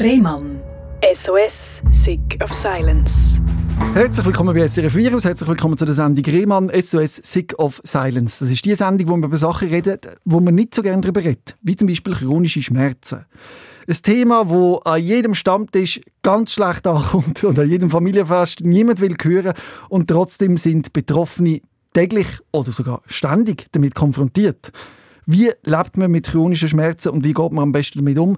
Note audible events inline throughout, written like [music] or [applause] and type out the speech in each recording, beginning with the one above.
Rehmann. SOS, Sick of Silence. Herzlich willkommen bei SRF Virus, herzlich willkommen zu der Sendung Rehmann, SOS Sick of Silence. Das ist die Sendung, wo wir über Sachen reden, wo man nicht so gerne darüber redet, wie zum Beispiel chronische Schmerzen. Ein Thema, das an jedem Stammtisch ganz schlecht ankommt und an jedem Familienfest niemand will hören und trotzdem sind Betroffene täglich oder sogar ständig damit konfrontiert. Wie lebt man mit chronischen Schmerzen und wie geht man am besten damit um?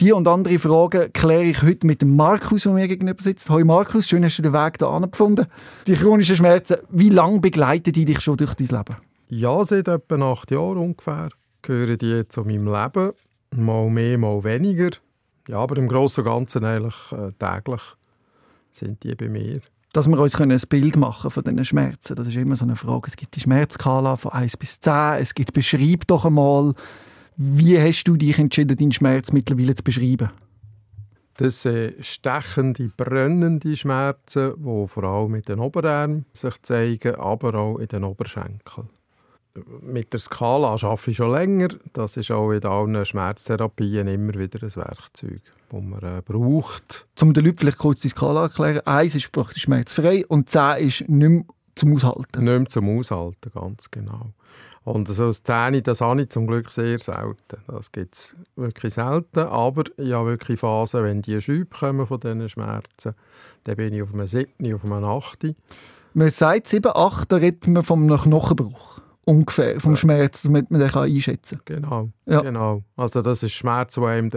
Die und andere Fragen kläre ich heute mit dem Markus, der mir gegenüber sitzt. Hallo Markus, schön hast du den Weg hier gefunden. Die chronischen Schmerzen, wie lange begleiten die dich schon durch dein Leben? Ja, seit etwa acht Jahren ungefähr gehören die zu meinem Leben. Mal mehr, mal weniger. Ja, aber im Großen und Ganzen eigentlich äh, täglich sind die bei mir. Dass wir uns ein Bild machen von diesen Schmerzen, das ist immer so eine Frage. Es gibt die Schmerzskala von 1 bis 10, es gibt «Beschreib doch einmal», wie hast du dich entschieden, deinen Schmerz mittlerweile zu beschreiben? Das sind stechende, brennende Schmerzen, die vor allem mit den Oberarmen sich zeigen, aber auch in den Oberschenkeln. Mit der Skala arbeite ich schon länger. Das ist auch in allen Schmerztherapien immer wieder ein Werkzeug, das man äh, braucht. Um den Leuten vielleicht kurz die Skala erklären. 1 ist praktisch schmerzfrei und 10 ist nicht mehr zum Aushalten. Nicht mehr zum Aushalten, ganz genau. Und so als Zähne, das habe ich zum Glück sehr selten. Das gibt es wirklich selten. Aber ich habe wirklich Phasen, wenn die Schübe kommen von diesen Schmerzen, dann bin ich auf einem 7., auf einem 8. Man sagt 7, 8, da redet man vom Knochenbruch. Ungefähr, vom Schmerz, damit man den einschätzen kann. Genau, ja. genau. Also das ist Schmerz, der einem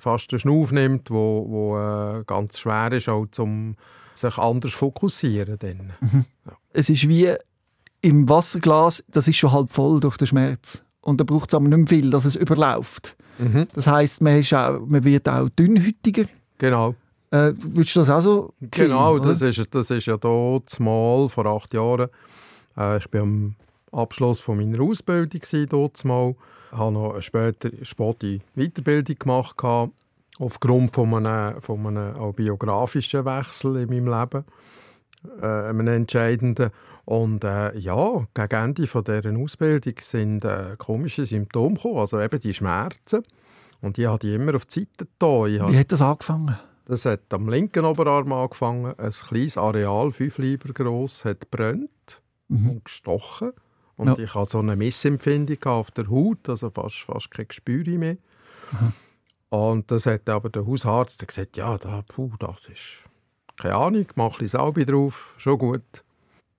fast den Schnuff nimmt, wo, wo äh, ganz schwer ist, auch zum sich anders fokussieren. Dann. Mhm. Ja. Es ist wie im Wasserglas, das ist schon halb voll durch den Schmerz. Und da braucht es aber nicht mehr viel, dass es überläuft. Mhm. Das heisst, man, man wird auch dünnhütiger. Genau. Äh, würdest du das auch so sehen? Genau, das ist, das ist ja dort mal vor acht Jahren. Äh, ich bin am Abschluss von meiner Ausbildung dort mal. Ich habe noch eine später späte Weiterbildung gemacht aufgrund von einem, von einem biografischen Wechsel in meinem Leben, äh, einem entscheidenden. Und äh, ja, gegen Ende von dieser Ausbildung sind äh, komische Symptome gekommen, also eben die Schmerzen. Und ich habe die immer auf die Seite getan. Wie hat das angefangen? Das hat am linken Oberarm angefangen. Ein kleines Areal, fünf Lieber gross, hat brennt mhm. und gestochen. Und ja. ich hatte so eine Missempfindung auf der Haut, also fast, fast kein Gespür mehr. Mhm. Und das hat aber der Hausarzt gesagt, ja, da, puh, das ist keine Ahnung, mach ein bisschen Salbe drauf, schon gut.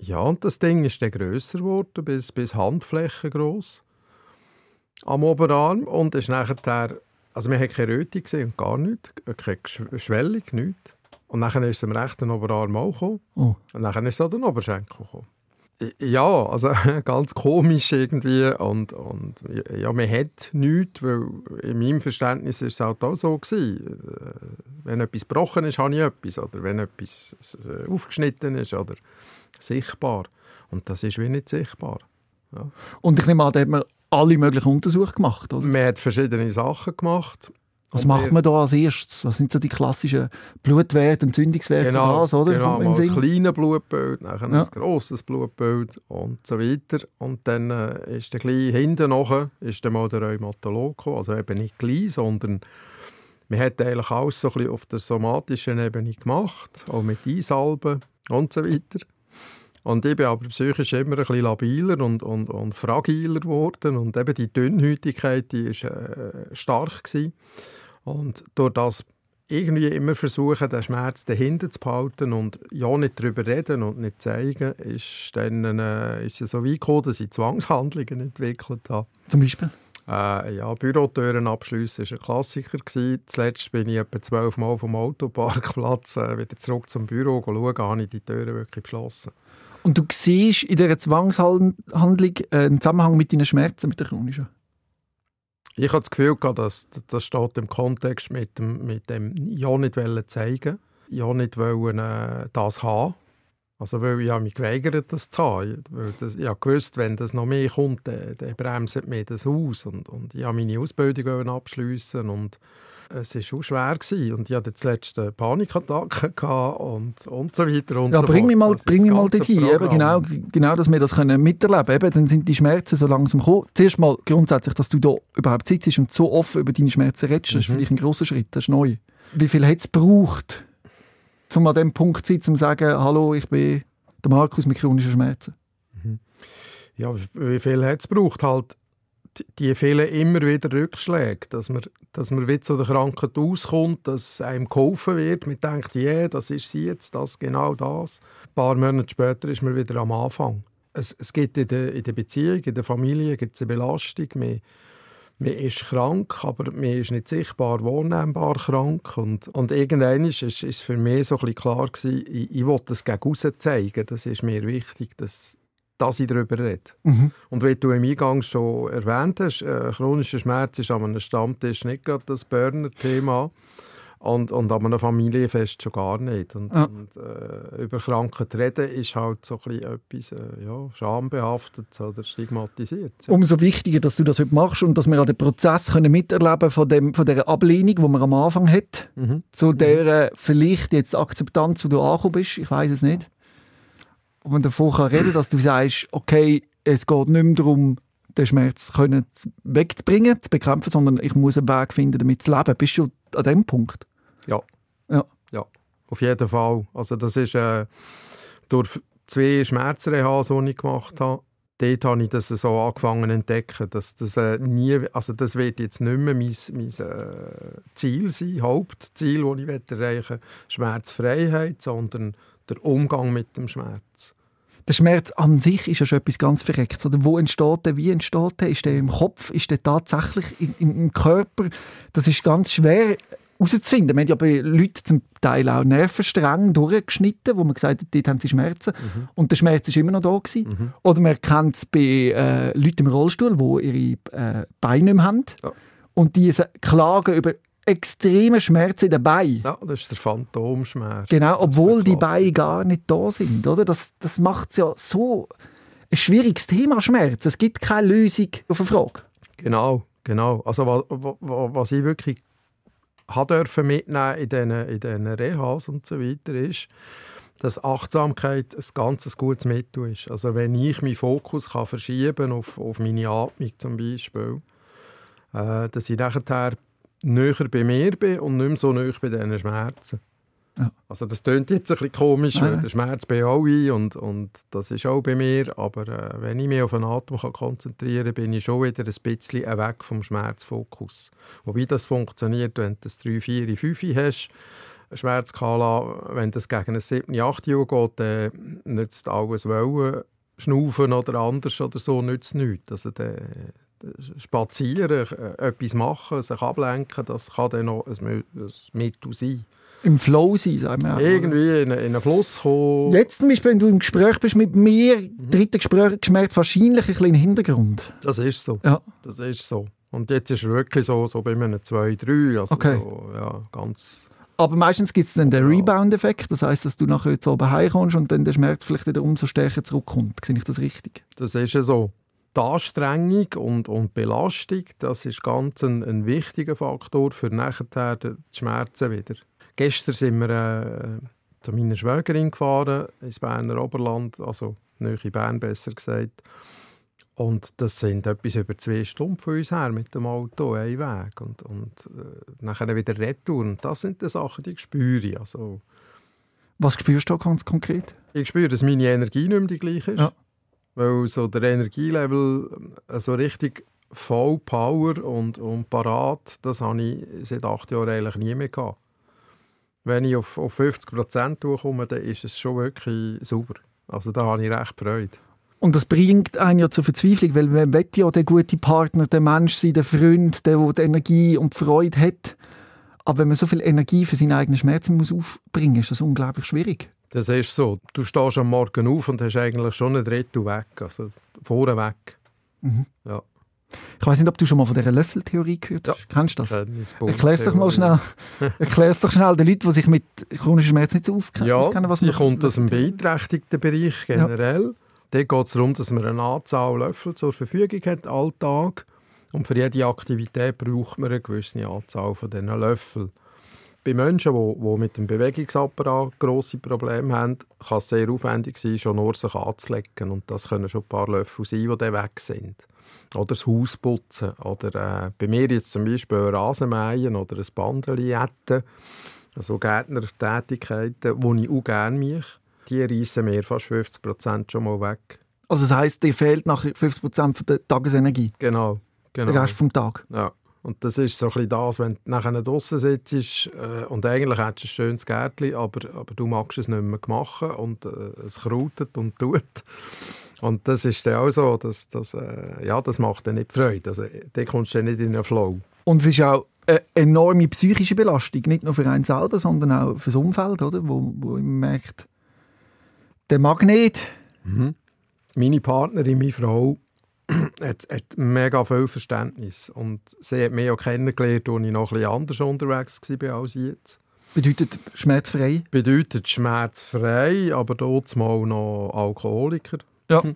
Ja, und das Ding ist dann grösser geworden, bis, bis Handfläche gross am Oberarm und ist nachher, also wir haben keine Röte gesehen, gar nichts, keine Schwellung, nichts. Und dann ist es am rechten Oberarm auch gekommen. Oh. Und dann ist es an den Oberschenkel gekommen. Ja, also [laughs] ganz komisch irgendwie und, und ja, man hat nichts, weil in meinem Verständnis ist es halt auch so gewesen. Äh, wenn etwas gebrochen ist, habe ich etwas oder wenn etwas äh, aufgeschnitten ist oder sichtbar. Und das ist wie nicht sichtbar. Ja. Und ich nehme an, da hat man alle möglichen Untersuchungen gemacht, oder? Man hat verschiedene Sachen gemacht. Was macht man da als erstes? Was sind so die klassischen Blutwerte, Entzündungswerte? Genau, das, oder? genau mal ein kleines Blutbild, dann ja. ein grosses Blutbild und so weiter. Und dann äh, ist der gleich hinten noch, ist dann mal der Rheumatolog gekommen. Also eben nicht gleich, sondern man hat eigentlich alles so ein bisschen auf der somatischen Ebene gemacht, auch mit Einsalben und so weiter. Und ich bin aber psychisch immer ein bisschen labiler und, und, und fragiler geworden und eben die Dünnhäutigkeit, die war äh, stark gewesen. Und durch das irgendwie immer versuchen, den Schmerz dahinter zu behalten und ja nicht darüber reden und nicht zeigen, ist dann äh, ist es so weit gekommen, dass ich Zwangshandlungen entwickelt habe. Zum Beispiel? Äh, ja, Bürotüren abschliessen war ein Klassiker. Gewesen. Zuletzt bin ich etwa zwölf Mal vom Autoparkplatz äh, wieder zurück zum Büro schauen, habe ich die Türen wirklich geschlossen. Und du siehst in dieser Zwangshandlung äh, einen Zusammenhang mit deinen Schmerzen, mit der chronischen? Ich habe das Gefühl, dass das steht im Kontext mit dem, mit dem ja nicht zeigen, ja nicht wollen, äh, das haben. Also weil ich habe mich geweigert, das zu haben. Weil das, ich habe gewusst, wenn das noch mehr kommt, dann, dann bremst mir das aus. Und, und ich habe meine Ausbildung abschliessen und es war auch schwer gewesen. und ich hatte zuletzt Panikattacken und, und so weiter und ja, so bring mich mal, Das bring mich mal dorthin, eben, genau, genau, dass wir das können miterleben können. Dann sind die Schmerzen so langsam gekommen. Zuerst mal grundsätzlich, dass du da überhaupt sitzt und so offen über deine Schmerzen redest, das ist Mhm. vielleicht ein grosser Schritt, das ist neu. Wie viel hat es gebraucht, um an dem Punkt zu sein, um zu sagen, hallo, ich bin der Markus mit chronischen Schmerzen? Ja, wie- wie viel hat es gebraucht? Halt, die- fehlen immer wieder Rückschläge, dass man, dass man wieder zu der Krankheit auskommt, dass einem geholfen wird. Man denkt, ja, das ist sie jetzt, das, genau das. Ein paar Monate später ist man wieder am Anfang. Es, es gibt in der, in der Beziehung, in der Familie gibt's eine Belastung. Man, man ist krank, aber man ist nicht sichtbar wahrnehmbar krank. Und, und irgendwann ist es für mich so ein bisschen klar gewesen, ich, ich will das gegen zeigen. Das ist mir wichtig, dass, dass ich darüber rede. Mhm. Und wie du im Eingang schon erwähnt hast, äh, chronischer Schmerz ist an einem Stammtisch nicht gerade das Burner-Thema. Und, und an einem Familienfest schon gar nicht. Und, Ja. und äh, über Krankheit reden ist halt so ein bisschen etwas äh, ja, schambehaftet oder stigmatisiert. Ja. Umso wichtiger, dass du das heute machst und dass wir an den Prozess können miterleben von, dem, von dieser Ablehnung, die man am Anfang hat, Mhm. zu der vielleicht jetzt Akzeptanz, wo du angekommen bist, ich weiß es nicht. Und man davon kann reden, dass du sagst, okay, es geht nicht mehr darum, den Schmerz können wegzubringen, zu bekämpfen, sondern ich muss einen Weg finden, damit zu leben. Bist du an dem Punkt? Ja. Ja. Ja, auf jeden Fall. Also das ist äh, durch zwei Schmerzrehas, die ich gemacht habe, dort habe ich das so angefangen zu entdecken, dass das äh, nie, also das wird jetzt nicht mehr mein, mein äh, Ziel sein, Hauptziel, das ich erreichen will, Schmerzfreiheit, sondern der Umgang mit dem Schmerz. Der Schmerz an sich ist ja schon etwas ganz Verrecktes. Oder wo entsteht der, wie entsteht der? Ist der im Kopf? Ist der tatsächlich im, im, Körper? Das ist ganz schwer herauszufinden. Wir haben ja bei Leuten zum Teil auch Nervenstränge durchgeschnitten, wo man gesagt hat, dort haben sie Schmerzen. Und der Schmerz ist immer noch da gewesen. Oder man kennt es bei äh, Leuten im Rollstuhl, die ihre äh, Beine nicht mehr haben. Ja. Und die sa- klagen über extreme Schmerzen in den Beinen. Ja, das ist der Phantomschmerz. Genau, obwohl die. Beine gar nicht da sind. Oder? Das, das macht es ja so ein schwieriges Thema, Schmerz. Es gibt keine Lösung auf eine Frage. Genau, genau. Also was, was ich wirklich dürfen mitnehmen in diesen, in diesen Rehas und so weiter ist, dass Achtsamkeit ein ganz gutes Mittel ist. Also wenn ich meinen Fokus kann verschieben auf, auf meine Atmung zum Beispiel, äh, dass ich nachher näher bei mir bin und nicht mehr so näher bei diesen Schmerzen. Ja. Also das klingt jetzt ein bisschen komisch, Nein, weil nein. der Schmerz bin auch ich und, und das ist auch bei mir, aber äh, wenn ich mich auf den Atem kann konzentrieren kann, bin ich schon wieder ein bisschen weg vom Schmerzfokus. Wobei das funktioniert, wenn du das 3, 4, 5 hast, Schmerzskala, wenn das gegen ein 7, 8 Uhr geht, dann nützt alles Wollen, Schnaufen oder anders oder so, nützt nichts. Also der, Spazieren, äh, etwas machen, sich ablenken, das kann dann noch ein Mittel sein. Im Flow sein, sagen wir. auch. Irgendwie in, in einen Fluss kommen. Jetzt zum Beispiel, wenn du im Gespräch bist mit mir, dritte Gespräch, Schmerz wahrscheinlich ein bisschen im Hintergrund. Das ist so. Ja. Das ist so. Und jetzt ist es wirklich so, so bei einem 2, 3. Also Okay. so, ja, ganz. Aber meistens gibt es dann den. Rebound-Effekt. Das heißt, dass du nachher jetzt oben heimkommst und dann der Schmerz vielleicht wieder umso stärker zurückkommt. Sehe ich das richtig? Das ist ja so. Die Anstrengung und, und Belastung, das ist ganz ein, ein wichtiger Faktor für nachher die Schmerzen wieder. Gestern sind wir äh, zu meiner Schwägerin gefahren, ins Berner Oberland, also nahe Bern besser gesagt. Und das sind etwas über zwei Stunden von uns her mit dem Auto, ein Weg. Und, und äh, nachher wieder Retour. Und das sind die Sachen, die ich spüre. Also, Was spürst du ganz konkret? ich spüre, dass meine Energie nicht mehr die gleiche ist. Ja. Weil so der Energielevel äh, so richtig voll Power und, und parat, das habe ich seit acht Jahren eigentlich nie mehr gehabt. Wenn ich auf, auf 50 Prozent komme, dann ist es schon wirklich sauber. Also da habe ich recht Freude. Und das bringt einen ja zur Verzweiflung, weil man will ja der gute Partner, der Mensch sein, der Freund, der, der die Energie und die Freude hat. Aber wenn man so viel Energie für seine eigenen Schmerzen muss aufbringen muss, ist das unglaublich schwierig. Das ist so. Du stehst am Morgen auf und hast eigentlich schon ein Drittel weg, also vorne weg. Ja. Ich weiß nicht, ob du schon mal von dieser Löffeltheorie gehört hast. Kennst du das? Tennisball- Erklär's doch mal schnell. [laughs] Erklär's doch schnell den Leuten, die sich mit chronischen Schmerzen nicht so aufkennen. Ja, auskennen, was die kommt aus dem beeinträchtigten Bereich generell. Dort geht es darum, dass man eine Anzahl Löffel zur Verfügung hat, alltag. Und für jede Aktivität braucht man eine gewisse Anzahl von diesen Löffeln. Bei Menschen, die, die mit dem Bewegungsapparat grosse Probleme haben, kann es sehr aufwendig sein, schon nur sich anzulegen. Und das können schon ein paar Löffel sein, die dann weg sind. Oder das Haus putzen. Oder äh, bei mir jetzt zum Beispiel Rasenmähen oder ein Bandeli jetten. Also Gärtnertätigkeiten, die ich auch gerne mache. Die reissen mir fast 50 Prozent schon mal weg. Also das heisst, dir fehlt nachher 50 Prozent der Tagesenergie? Genau. genau. Der Rest vom Tag? Ja. Und das ist so ein bisschen das, wenn du nachher draußen sitzt äh, und eigentlich hättest du ein schönes Gärtchen, aber, aber du magst es nicht mehr machen und äh, es krautet und tut. Und das ist dann auch so, dass, dass, äh, ja, das macht dann nicht Freude. Also, da kommst du dann nicht in den Flow. Und es ist auch eine enorme psychische Belastung, nicht nur für einen selber, sondern auch für das Umfeld, oder? Wo, wo man merkt, der Magnet. Mhm. Meine Partnerin, meine Frau, [clears throat] hat, hat mega viel Verständnis. Und sie hat mich auch kennengelernt, als ich noch ein bisschen anders unterwegs war als jetzt. Bedeutet schmerzfrei? Bedeutet schmerzfrei, aber dort mal noch Alkoholiker. Ja. [laughs]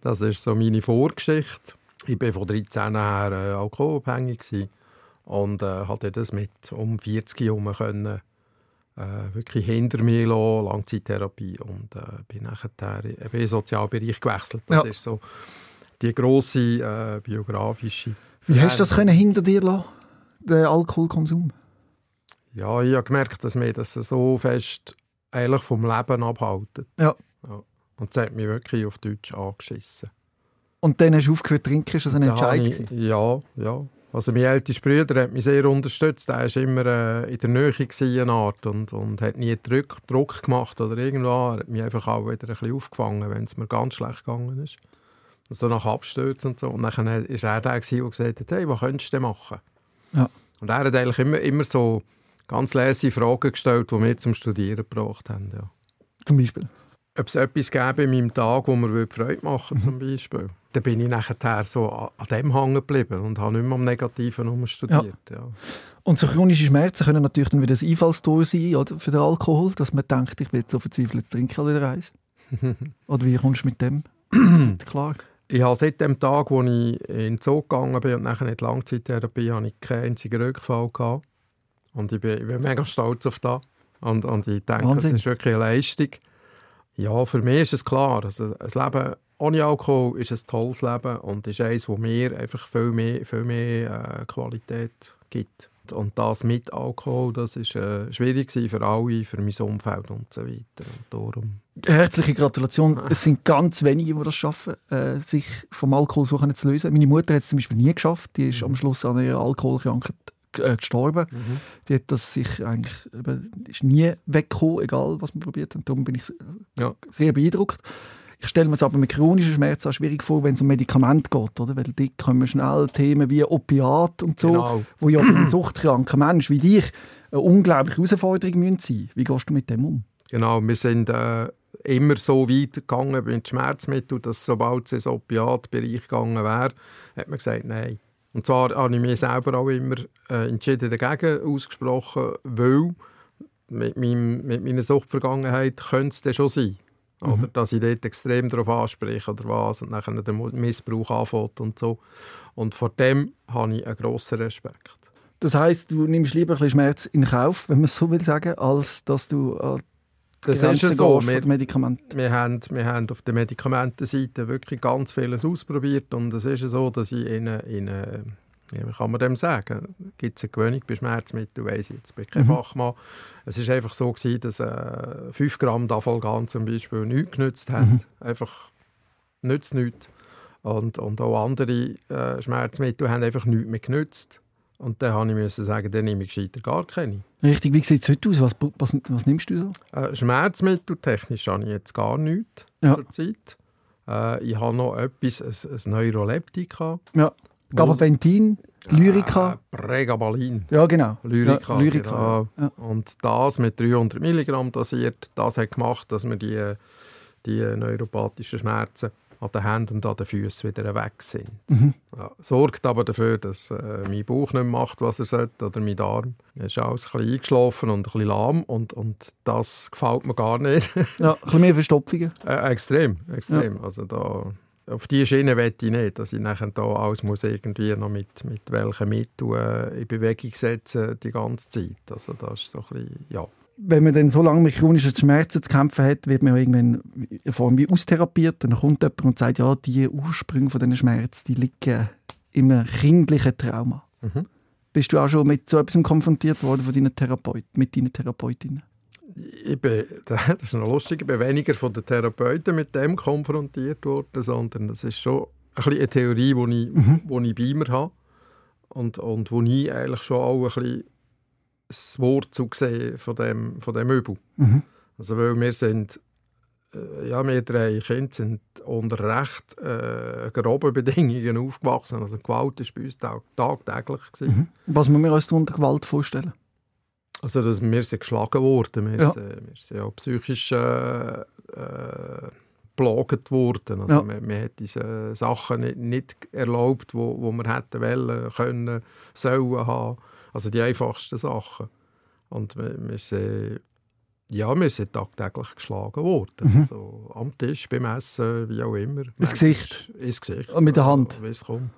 Das ist so meine Vorgeschichte. Ich war von 13 her äh, alkoholabhängig und äh, hatte das mit um 40 herum können äh, wirklich hinter mir lassen, Langzeittherapie und äh, bin nachher in den Sozialbereich gewechselt. Das Ja. ist so die grosse äh, biografische. Wie hast du das können hinter dir lassen, den Alkoholkonsum? Ja, ich habe gemerkt, dass mir das so fest eigentlich vom Leben abhaltet. Ja. ja. Und das hat mich wirklich auf Deutsch angeschissen. Und dann hast du aufgehört zu trinken, ist das ein Entscheid? ich-? Ja, ja. Also mein ältester Bruder hat mich sehr unterstützt. Er war immer äh, in der Nähe gewesen, Art, und, und hat nie Druck, Druck gemacht oder irgendwas. Er hat mich einfach auch wieder ein bisschen aufgefangen, wenn es mir ganz schlecht gegangen ist. So nach Abstürzen und so. Und dann war er der, gewesen, der gesagt hat, hey, was könntest du denn machen? Ja. Und er hat eigentlich immer, immer so ganz leise Fragen gestellt, die mich zum Studieren gebracht haben. Ja. Zum Beispiel. Ob es etwas gäbe in meinem Tag, wo mir Freude machen würde, zum Beispiel. Dann bin ich nachher so an dem hängen geblieben und habe nicht mehr am Negativen studiert. Ja. Und so chronische Schmerzen können natürlich dann wieder ein Einfallstor sein oder, für den Alkohol, dass man denkt, ich jetzt so verzweifelt, jetzt trinke ich wieder eins. [laughs] oder wie kommst du mit dem [clears throat] klar? Ich habe seit dem Tag, wo ich in den Zoo gegangen bin und nachher in die Langzeittherapie, habe ich keinen einzigen Rückfall gehabt. Und ich bin, ich bin mega stolz auf das. Und, und ich denke, Wahnsinn. es ist wirklich eine Leistung. Ja, für mich ist es klar. Also ein Leben ohne Alkohol ist ein tolles Leben und ist eines, das mir einfach viel mehr, viel mehr äh, Qualität gibt. Und das mit Alkohol, das ist äh, schwierig für alle, für mein Umfeld und so weiter. Und darum Herzliche Gratulation. Es sind ganz wenige, die das schaffen, äh, sich vom Alkohol so zu lösen. Meine Mutter hat es zum Beispiel nie geschafft. Die ist am Schluss an ihrer Alkoholkrankheit äh, gestorben. Die hat das sich eigentlich eben, ist nie weggekommen, egal was man probiert hat. Darum bin ich Ja. sehr beeindruckt. Ich stelle mir es aber mit chronischen Schmerzen auch schwierig vor, wenn es um Medikamente geht, oder? Weil dort kommen schnell Themen wie Opiat und so, Genau. wo ja für einen suchtkranken Mensch wie dich eine unglaubliche Herausforderung müssen sein. Wie gehst du mit dem um? Genau, wir sind äh, immer so weit gegangen mit Schmerzmitteln, dass sobald es ins Opiatbereich gegangen wäre, hat man gesagt, nein. Und zwar habe ich mich selber auch immer äh, entschieden dagegen ausgesprochen, weil mit, meinem, mit meiner Suchtvergangenheit könnte es dann schon sein. Oder dass ich dort extrem darauf anspreche oder was und dann der Missbrauch anfängt und so. Und vor dem habe ich einen grossen Respekt. Das heißt, du nimmst lieber ein bisschen Schmerz in Kauf, wenn man es so will sagen, als dass du an die Das ist Grenze ja so. Wir, den Medikamenten. wir, haben, wir haben auf der Medikamentenseite wirklich ganz vieles ausprobiert und es ist ja so, dass ich in, in ja, wie kann man dem sagen, gibt es eine Gewöhnung bei Schmerzmitteln, weiss ich jetzt, bin kein Mhm. Fachmann. Es ist einfach so gewesen, dass äh, 5 Gramm Dafalgan zum Beispiel nichts genützt haben, einfach nützt nichts. Und, und auch andere äh, Schmerzmittel haben einfach nichts mehr genützt. Und dann habe ich müssen sagen, dann nehme ich gescheiter gar keine. Richtig, wie sieht es heute aus? Was, was, was nimmst du so? Äh, Schmerzmitteltechnisch habe ich jetzt gar nichts Ja. zurzeit. Äh, ich habe noch etwas, ein, ein Neuroleptika. Ja. Gabapentin, Lyrica. Äh, Pregabalin. Ja, genau. Lyrica. Ja, Lyrica. genau. Und das mit 300 Milligramm dosiert, das hat gemacht, dass wir die, die neuropathischen Schmerzen an den Händen und an den Füßen wieder weg sind. Mhm. Ja, sorgt aber dafür, dass äh, mein Bauch nicht mehr macht, was er sollte, oder mein Darm. Er ist alles ein bisschen eingeschlafen und ein bisschen lahm und, und das gefällt mir gar nicht. Ja, ein bisschen mehr Verstopfungen. Äh, extrem, extrem. Also da, auf diese Schiene wette ich nicht, dass ich nachher da alles muss irgendwie noch mit, mit welchen Mitteln äh, in Bewegung setzen die ganze Zeit. Also das ist so ein bisschen, ja. Wenn man dann so lange mit chronischen Schmerzen zu kämpfen hat, wird man ja irgendwann in Form wie austherapiert dann kommt jemand und sagt, ja, die Ursprünge von diesen Schmerzen, die liegen einem kindlichen Trauma. Mhm. Bist du auch schon mit so etwas konfrontiert worden von deinen Therapeut, mit deinen Therapeutinnen? Ich bin, [laughs] das ist noch lustig, ich bin weniger von den Therapeuten mit dem konfrontiert worden, sondern das ist schon ein bisschen eine Theorie, die ich, mhm. ich bei mir habe und, und wo ich eigentlich schon auch ein bisschen das Wurzel gesehen von dem, von dem Übel. Mhm. Also weil wir sind, äh, ja, wir drei Kinder sind unter recht äh, groben Bedingungen aufgewachsen. Also Gewalt war bei uns tag tagtäglich. Mhm. Was muss man uns unter Gewalt vorstellen? Also dass wir sind geschlagen wurden, wir, ja. sind, wir sind auch psychisch äh, äh, belagert worden. Also ja. man, man, hat diese Sachen nicht, nicht erlaubt, wo, wo wir hätten wollen, können, sollen haben. Also die einfachsten Sachen. Und wir, wir sind, ja, wir sind tagtäglich geschlagen worden. Mhm. Also am Tisch, beim Essen, wie auch immer. Ins Gesicht? Ins Gesicht. Und mit der Hand? Wie es kommt.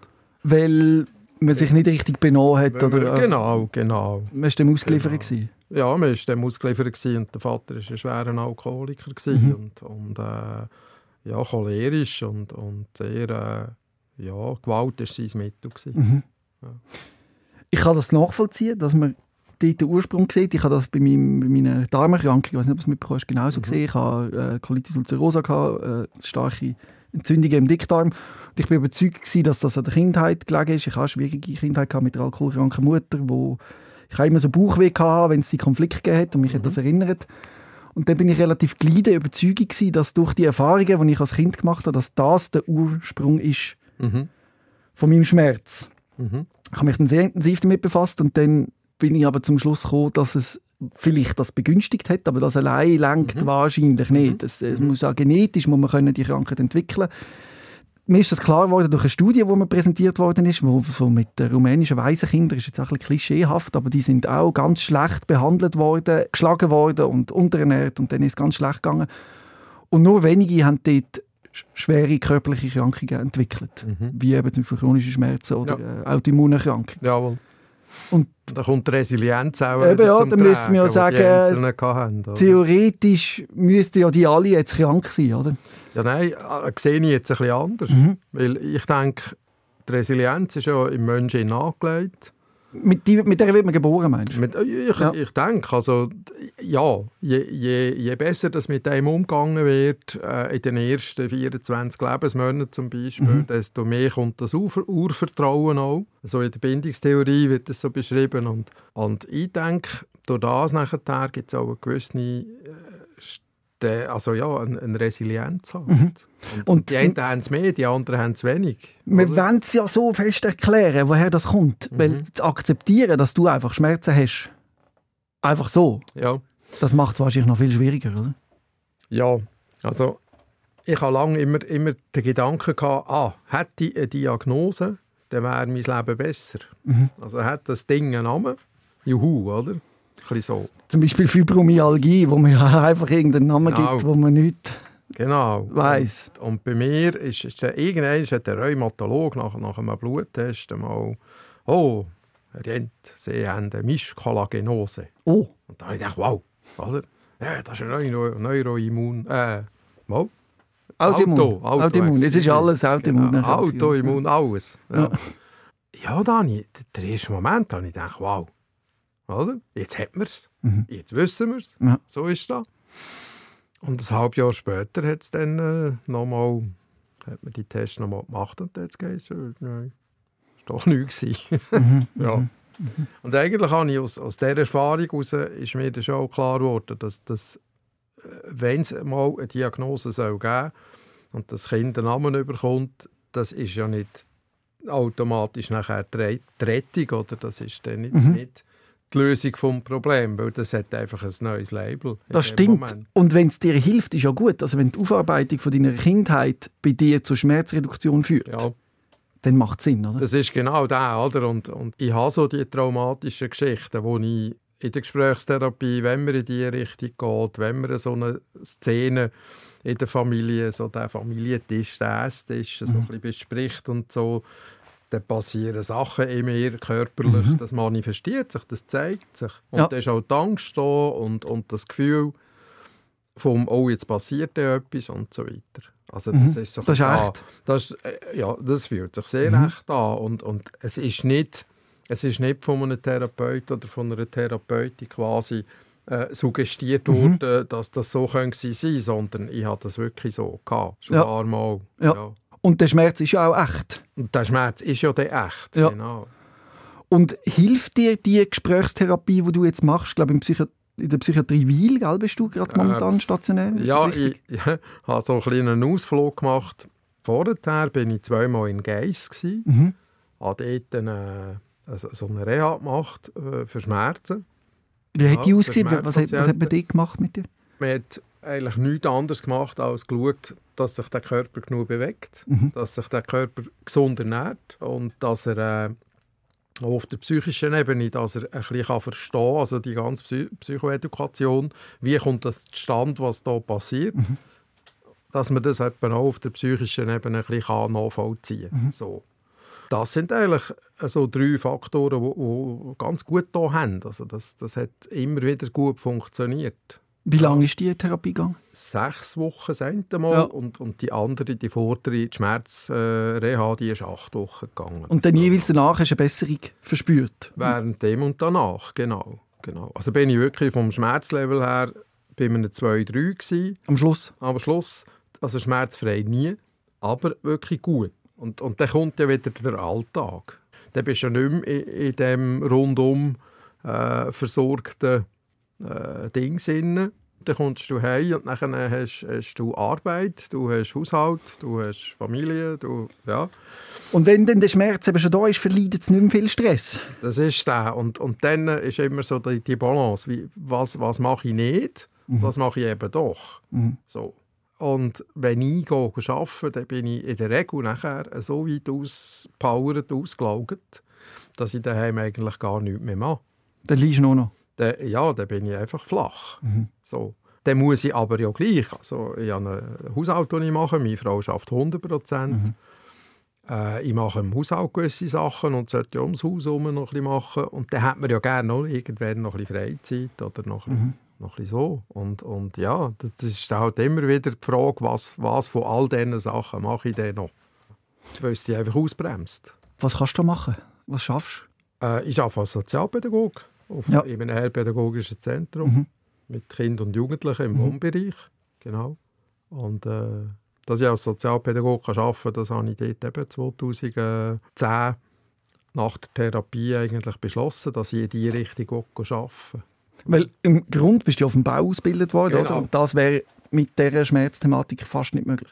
Weil man sich nicht richtig benommen hat? oder, äh, genau, genau. Man war dem ausgeliefert? Genau. Ja, man war dem ausgeliefert und der Vater war ein schwerer Alkoholiker mhm. und, und äh, ja, cholerisch und, und eher, äh, ja, Gewalt war sein Mittel. Mhm. Ja. Ich kann das nachvollziehen, dass man dort den Ursprung sieht. Ich habe das bei, meinem, bei meiner Darmerkrankung, ich weiß nicht, ob du es mitbekommen hast, genauso mhm. gesehen. Ich hatte äh, Colitis ulcerosa, gehabt, äh, starke Entzündungen im Dickdarm. Ich bin überzeugt, gewesen, dass das an der Kindheit gelegen ist. Ich hatte eine schwierige Kindheit gehabt mit einer alkoholkranken Mutter, wo ich immer so Bauchweh hatte, wenn es die Konflikte gegeben hat und mich mhm. hat das erinnert. Und dann bin ich relativ gleich überzeugt gewesen, dass durch die Erfahrungen, die ich als Kind gemacht habe, dass das der Ursprung ist mhm. von meinem Schmerz. Mhm. Ich habe mich dann sehr intensiv damit befasst und dann bin ich aber zum Schluss gekommen, dass es vielleicht das begünstigt hat, aber das allein lenkt mhm. wahrscheinlich nicht. Es, es muss auch genetisch muss man können die Krankheit entwickeln. Mir ist das klar geworden durch eine Studie, die mir präsentiert worden ist, wo so mit den rumänischen Waisenkindern, ist jetzt auch ein bisschen klischeehaft, aber die sind auch ganz schlecht behandelt worden, geschlagen worden und unterernährt und dann ist es ganz schlecht gegangen. Und nur wenige haben dort schwere körperliche Krankungen entwickelt, mhm. wie eben zum Beispiel chronische Schmerzen oder ja. äh, Autoimmunerkrankungen. Jawohl. Und da kommt die Resilienz auch Eben, ja, zum dann müssen wir ja sagen, hatten, theoretisch müssten ja die alle jetzt krank sein, oder? Ja, nein, äh, sehe ich jetzt ein bisschen anders. Mhm. Weil ich denke, die Resilienz ist ja im Menschen angelegt. Mit, die, mit der wird man geboren, meinst du? Mit, äh, ich, ja. ich denke, also, ja, je, je, je besser das mit dem umgegangen wird, äh, in den ersten 24 Lebensmonaten zum Beispiel, mhm. desto mehr kommt das Ur Urvertrauen auch. So in der Bindungstheorie wird das so beschrieben. Und, und ich denke, durch das nachher gibt es auch eine gewisse äh, also ja, eine, eine Resilienz halt. Mhm. Und, und, die einen haben es mehr, die anderen haben es wenig. Wir wollen es ja so fest erklären, woher das kommt. Mhm. Weil zu akzeptieren, dass du einfach Schmerzen hast, einfach so, ja. das macht es wahrscheinlich noch viel schwieriger, oder? Ja, also ich habe lange immer, immer den Gedanken gehabt, ah, hätte ich eine Diagnose, dann wäre mein Leben besser. Mhm. Also hat das Ding einen Namen, juhu, oder? So. Zum Beispiel Fibromyalgie, wo man [laughs] ja einfach irgendeinen Namen genau. gibt, wo man nicht Genau. Weiss. Und, und, bei mir ist, ist der, irgendwann ist der Rheumatolog nach, nach einem Bluttest einmal, oh, Herr Jent, Sie haben eine Mischkollagenose. Oh. Und da habe ich gedacht, wow, oder? Ja, das ist ein Neuro Neuroimmun, äh, wow. Autoimmun. Auto, Auto, Autoimmun. Es ist alles Autoimmun. Genau. Autoimmun, alles. Ja, ja. dann, der erste Moment habe ich gedacht, wow, oder? Jetzt hat man es. Mhm. Jetzt wissen wir es. Ja. So ist das. Und ein halbes Jahr später hat es dann äh, nochmal, hat man die Tests nochmal gemacht und jetzt geht es, nein, ist doch nichts [laughs] mhm, ja. Mhm. Und eigentlich habe ich aus, aus dieser Erfahrung heraus, ist mir dann schon klar geworden, dass, dass äh, wenn es mal eine Diagnose soll geben und das Kind einen Namen bekommt, das ist ja nicht automatisch nachher die Rettung, oder? Das ist dann nicht, mhm. nicht die Lösung des Problems, weil das hat einfach ein neues Label. Das stimmt. Moment. Und wenn es dir hilft, ist ja gut. Also wenn die Aufarbeitung von deiner Kindheit bei dir zur Schmerzreduktion führt, ja. dann macht es Sinn, oder? Das ist genau das, oder? Und, und ich habe so die traumatischen Geschichten, wo ich in der Gesprächstherapie, wenn man in diese Richtung geht, wenn man so eine Szene in der Familie, so der Familientisch, der Esstisch, so mhm. ein bisschen bespricht und so, dann passieren Sachen in mir körperlich, mhm. das manifestiert sich, das zeigt sich. Und ja. dann ist auch die Angst da und, und das Gefühl vom «Oh, jetzt passiert ja etwas» und so weiter. Also das mhm. ist so das ist echt. Das, äh, ja, das fühlt sich sehr mhm. echt an und, und es ist nicht es ist nicht von einem Therapeut oder von einer Therapeutin quasi äh, suggestiert mhm. worden, dass das so sein könnte, sondern ich hatte das wirklich so gehabt, schon ja. ein paar Mal. Ja. ja. Und der Schmerz ist ja auch echt. Und der Schmerz ist ja der echt, ja. genau. Und hilft dir die Gesprächstherapie, die du jetzt machst, glaube in der Psychiatrie Wiel, gell, bist du gerade momentan äh, stationär? Ja, ich, [laughs] ich habe so einen kleinen Ausflug gemacht. Vorher war ich zweimal in Geiss. Mhm. Habe dort eine, so eine Reha gemacht äh, für Schmerzen. Wie hat die ausgesehen? Was, hat, was hat man dort gemacht mit dir? Man hat eigentlich nichts anderes gemacht, als geschaut, dass sich der Körper genug bewegt, mhm. dass sich der Körper gesund ernährt und dass er äh, auf der psychischen Ebene, dass er ein bisschen verstehen kann, also die ganze Psy Psychoedukation, wie kommt das zustande, was da passiert, mhm. dass man das auch auf der psychischen Ebene ein bisschen nachvollziehen kann. Mhm. So. Das sind eigentlich so drei Faktoren, die ganz gut da haben. Also das, das hat immer wieder gut funktioniert. Wie lange ist die Therapie gegangen? Sechs Wochen das eine Mal ja. und, und die andere, die vordere, die Schmerzreha, äh, die ist acht Wochen gegangen. Und dann jeweils danach hast du eine Besserung verspürt? Während dem und danach, genau. genau. Also bin ich wirklich vom Schmerzlevel her bei einem 2-3 gewesen. Am Schluss? Am Schluss. Also schmerzfrei nie, aber wirklich gut. Und, und dann kommt ja wieder der Alltag. Dann bist du ja nicht mehr in, in dem rundum äh, versorgten äh, Ding Dann kommst du heim und dann hast, hast, du Arbeit, du hast Haushalt, du hast Familie, du, ja. Und wenn dann der Schmerz eben schon da ist, verleidet es nicht mehr viel Stress? Das ist der. Und, und dann ist immer so die, die Balance, wie, was, was mache ich nicht, mhm. was mache ich eben doch. Mhm. So. Und wenn ich arbeite, dann bin ich in der Regel nachher so weit auspowert, ausgelaugt, dass ich daheim eigentlich gar nichts mehr mache. Dann liegst du nur noch? Dann, ja, dann bin ich einfach flach. Mhm. So. Dann muss ich aber ja gleich. Also, ich habe ein Haushalt, das ich mache. Meine Frau schafft 100 Prozent. Mhm. Äh, ich mache im Haushalt gewisse Sachen und sollte ja ums Haus herum noch ein bisschen machen. Und dann hat man ja gerne noch irgendwann noch ein bisschen Freizeit oder noch ein mhm noch ein so. Und, und ja, das ist halt immer wieder die Frage, was, was von all diesen Sachen mache ich denn noch? Weil es sie einfach ausbremst. Was kannst du machen? Was schaffst du? Äh, ich arbeite als Sozialpädagoge auf, ja. in einem heilpädagogischen Zentrum mhm. mit Kindern und Jugendlichen im mhm. Wohnbereich. Genau. Und äh, dass ich als Sozialpädagoge arbeiten kann, das habe ich dort eben 2010 nach der Therapie eigentlich beschlossen, dass ich in diese Richtung arbeiten will. Weil im Grund bist du auf dem Bau ausgebildet worden, genau. oder? Und das wäre mit dieser Schmerzthematik fast nicht möglich.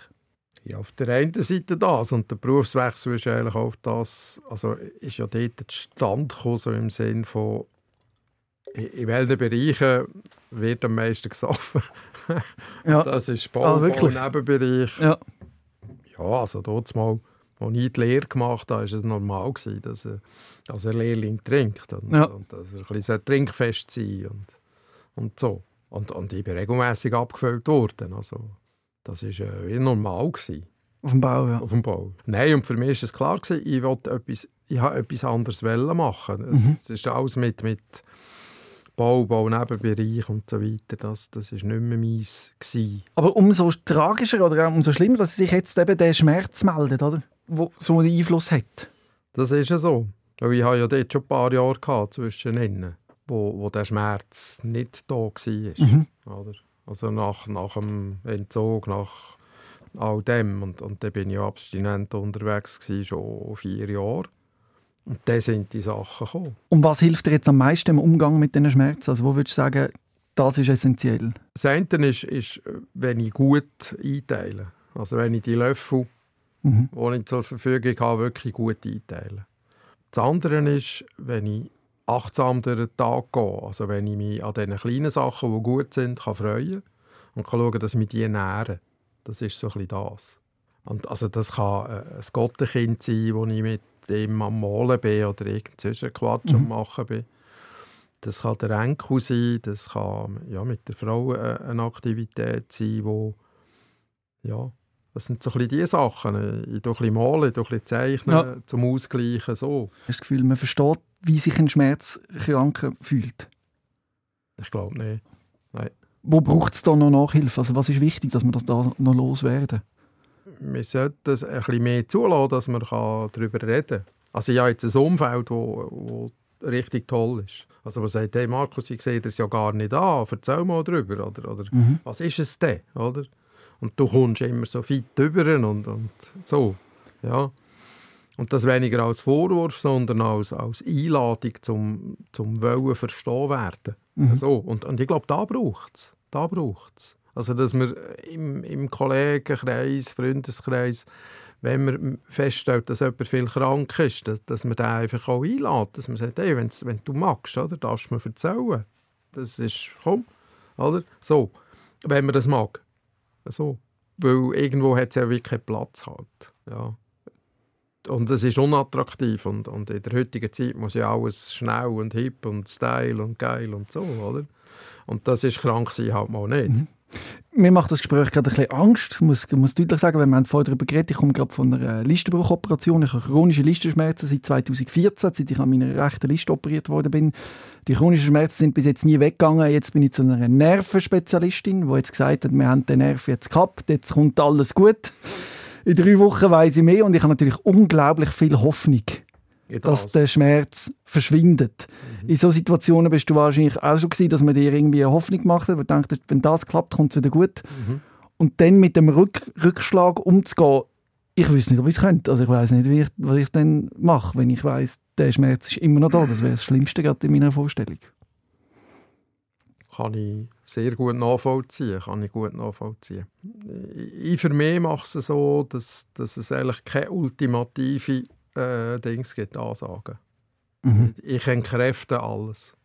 Ja, auf der einen Seite das und der Berufswechsel ist eigentlich auf das, also ist ja dort Stand gekommen, so im Sinn von in welchen Bereichen wird am meisten gesoffen. [laughs] ja. Das ist Bau, ah, Bau Nebenbereich. Ja. ja, also dort mal als ich die Lehre gemacht habe, war es normal, gewesen, dass, ein, dass ein Lehrling trinkt und, ja. und dass er ein bisschen trinkfest sein und, und so. Und, und ich bin regelmässig abgefüllt worden. Also, das war äh, normal. Gewesen. Auf dem Bau, ja. Auf dem Bau. Nein, und für mich war es klar, gewesen, ich wollte etwas, ich wollte etwas anderes machen. Mhm. Es ist alles mit, mit Bau, Bau, Nebenbereich und so weiter, das, das ist nicht mehr meins. Gewesen. Aber umso tragischer oder umso schlimmer, dass sich jetzt eben der Schmerz meldet, oder? Wo so einen Einfluss hat. Das ist ja so. Ich hatte ja dort schon ein paar Jahre gehabt, zwischen ihnen, wo, wo der Schmerz nicht da war. Mhm. Oder? Also nach, nach dem Entzug, nach all dem. Und, und dann bin ich abstinent unterwegs, gewesen, schon vier Jahre. Und dann sind die Sachen gekommen. Und was hilft dir jetzt am meisten im Umgang mit diesen Schmerzen? Also wo würdest du sagen, das ist essentiell? Das eine ist, ist wenn ich gut einteile. Also wenn ich die Löffel, mhm. die ich zur Verfügung habe, wirklich gut einteile. Das andere ist, wenn ich achtsam durch den Tag gehe. Also wenn ich mich an diesen kleinen Sachen, die gut sind, kann freuen und kann schauen, dass mich die nähren. Das ist so ein bisschen das. Und also das kann äh, ein Gottenkind sein, das ich mit dem am Malen bin oder irgendeinen Quatsch mhm. am Machen bin. Das kann der Enkel sein, das kann ja, mit der Frau äh, eine Aktivität sein, wo, ja, das sind so ein bisschen die Sachen. Ich tue ein malen, ich tue ein zeichnen, ja. zum Ausgleichen, so. Hast du das Gefühl, man versteht, wie sich ein Schmerzkranker fühlt? Ich glaube nicht. Nein. Wo braucht es da noch Nachhilfe? Also was ist wichtig, dass wir das da noch loswerden? Wir sollten es ein bisschen mehr zulassen, dass man darüber reden kann. Also ich habe jetzt ein Umfeld, das richtig toll ist. Also man sagt, hey Markus, ich sehe das ja gar nicht an, erzähl mal darüber. Oder, oder mhm. was ist es denn? Oder? Und du kommst immer so fit drüber und, und so. Ja. Und das weniger als Vorwurf, sondern als, als Einladung zum, zum Wollen verstehen werden. Mhm. So. Und, und ich glaube, da braucht es. Da braucht's. Also, dass wir im, im Kollegenkreis, Freundeskreis, wenn man feststellt, dass jemand viel krank ist, dass, dass man den einfach auch einlädt. Dass man sagt, hey, wenn du magst, oder, darfst du mir erzählen. Das ist, komm, oder? So, wenn man das mag. So. Weil irgendwo hat es ja wirklich Platz halt. Ja. Und es ist unattraktiv und, und in der heutigen Zeit muss ja alles schnell und hip und Style und geil und so, oder? Und das ist krank sein halt mal nicht. Mhm. Mir macht das Gespräch gerade ein bisschen Angst. Ich muss, muss deutlich sagen, wenn wir vorher darüber geredet ich komme gerade von einer Listenbruchoperation. Ich habe chronische Listenschmerzen seit 2014, seit ich an meiner rechten Liste operiert worden bin. Die chronischen Schmerzen sind bis jetzt nie weggegangen. Jetzt bin ich zu einer Nervenspezialistin, die jetzt gesagt hat, wir haben den Nerv jetzt gehabt, jetzt kommt alles gut. In drei Wochen weiß ich mehr und ich habe natürlich unglaublich viel Hoffnung dass der Schmerz verschwindet. Mhm. In solchen Situationen bist du wahrscheinlich auch schon gewesen, dass man dir irgendwie eine Hoffnung gemacht hat, weil du denkst, wenn das klappt, kommt es wieder gut. Mhm. Und dann mit dem Rück Rückschlag umzugehen, ich weiß nicht, ob ich es könnte. Also ich weiß nicht, wie ich, was ich dann mache, wenn ich weiß, der Schmerz ist immer noch da. Das wäre das Schlimmste gerade in meiner Vorstellung. Kann ich sehr gut nachvollziehen. Kann ich gut nachvollziehen. Ich für mich mache es so, dass, dass es eigentlich keine ultimative äh, Dings gibt, Ansagen. Mhm. Ich entkräfte alles.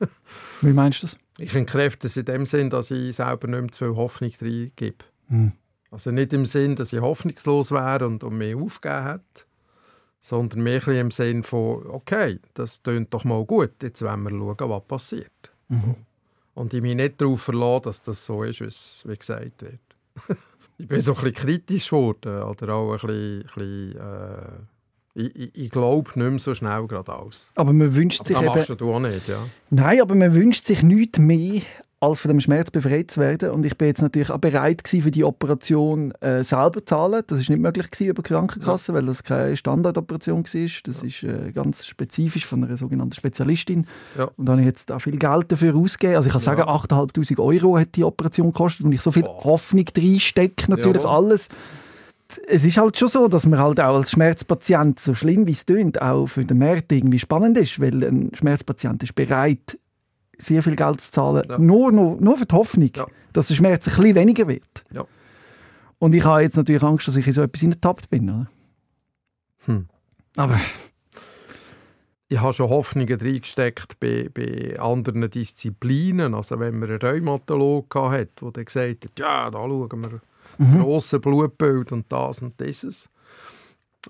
[laughs] Wie meinst du das? Ich entkräfte es in dem Sinn, dass ich selber nicht mehr zu viel Hoffnung reingebe. Mhm. Also nicht im Sinn, dass ich hoffnungslos wäre und, und mich aufgegeben hätte, sondern mehr im Sinn von, okay, das tönt doch mal gut, jetzt wollen wir schauen, was passiert. Mhm. Und ich mich nicht darauf verlasse, dass das so ist, wie gesagt wird. [laughs] ich bin so ein bisschen kritisch geworden oder auch ein bisschen, ein bisschen äh, ich, ich, ich glaube nicht mehr so schnell gerade aus. Aber man wünscht aber sich das machst eben... du auch nicht, ja? Nein, aber man wünscht sich nichts mehr, als von dem Schmerz befreit zu werden. Und ich bin jetzt natürlich auch bereit gewesen, für die Operation äh, selber zu zahlen. Das ist nicht möglich gewesen über Krankenkasse, ja. weil das keine Standardoperation war. Das ja. ist äh, ganz spezifisch von einer sogenannten Spezialistin. Ja. Und da habe ich jetzt auch viel Geld dafür ausgegeben. Also ich kann sagen, 8'500 Euro hat die Operation gekostet und ich so viel oh. Hoffnung reinstecke, natürlich alles es ist halt schon so, dass man halt auch als Schmerzpatient, so schlimm wie es klingt, auch für den Markt irgendwie spannend ist, weil ein Schmerzpatient ist bereit, sehr viel Geld zu zahlen, ja. nur, nur, nur für die Hoffnung, ja. dass der Schmerz ein bisschen weniger wird. Ja. Und ich habe jetzt natürlich Angst, dass ich in so etwas ertappt bin. Oder? Hm. Aber ich habe schon Hoffnungen reingesteckt bei, bei anderen Disziplinen. Also wenn man einen Rheumatologen hat, der gesagt hat, ja, da schauen wir mhm. grosse Blutbild und das und dieses.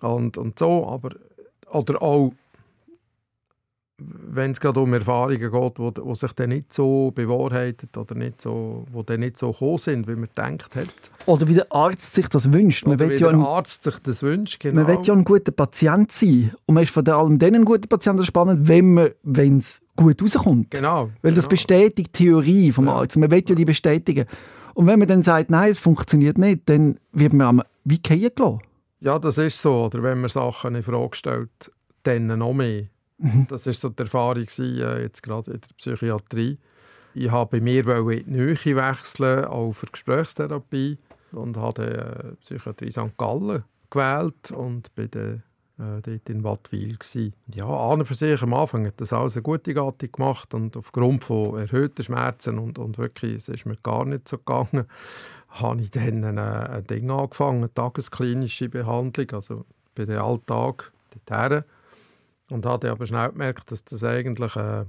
Und, und so, aber oder auch wenn es gerade um Erfahrungen geht, wo, wo sich dann nicht so bewahrheitet oder nicht so, wo dann nicht so gekommen sind, wie man gedacht hat. Oder wie der Arzt sich das wünscht. Man oder wie ja der Arzt sich das wünscht, genau. Man will ja ein guter Patient sein. Und man ist vor allem dann ein guter Patient spannend, wenn es gut rauskommt. Genau. Weil das genau. bestätigt die Theorie vom. Arzt. Man will ja die bestätigen. Und wenn man dann sagt, nein, es funktioniert nicht, dann wird man am wie gehen gelassen. Ja, das ist so. Oder wenn man Sachen in Frage stellt, dann noch mehr. Mhm. Das war so die Erfahrung äh, jetzt gerade in der Psychiatrie. Ich habe bei mir in die Nähe wechseln, auch für Gesprächstherapie. Und habe äh, Psychiatrie St. Gallen gewählt und bin dann äh, dort in Wattwil. Gewesen. Ja, an für sich am Anfang hat das alles eine gute Gattung gemacht und aufgrund von erhöhten Schmerzen und, und wirklich, es ist mir gar nicht so gegangen, [laughs] habe ich dann ein, ein Ding angefangen, eine tagesklinische Behandlung, also bei den Alltag dorthin. Und habe aber schnell gemerkt, dass das eigentlich äh,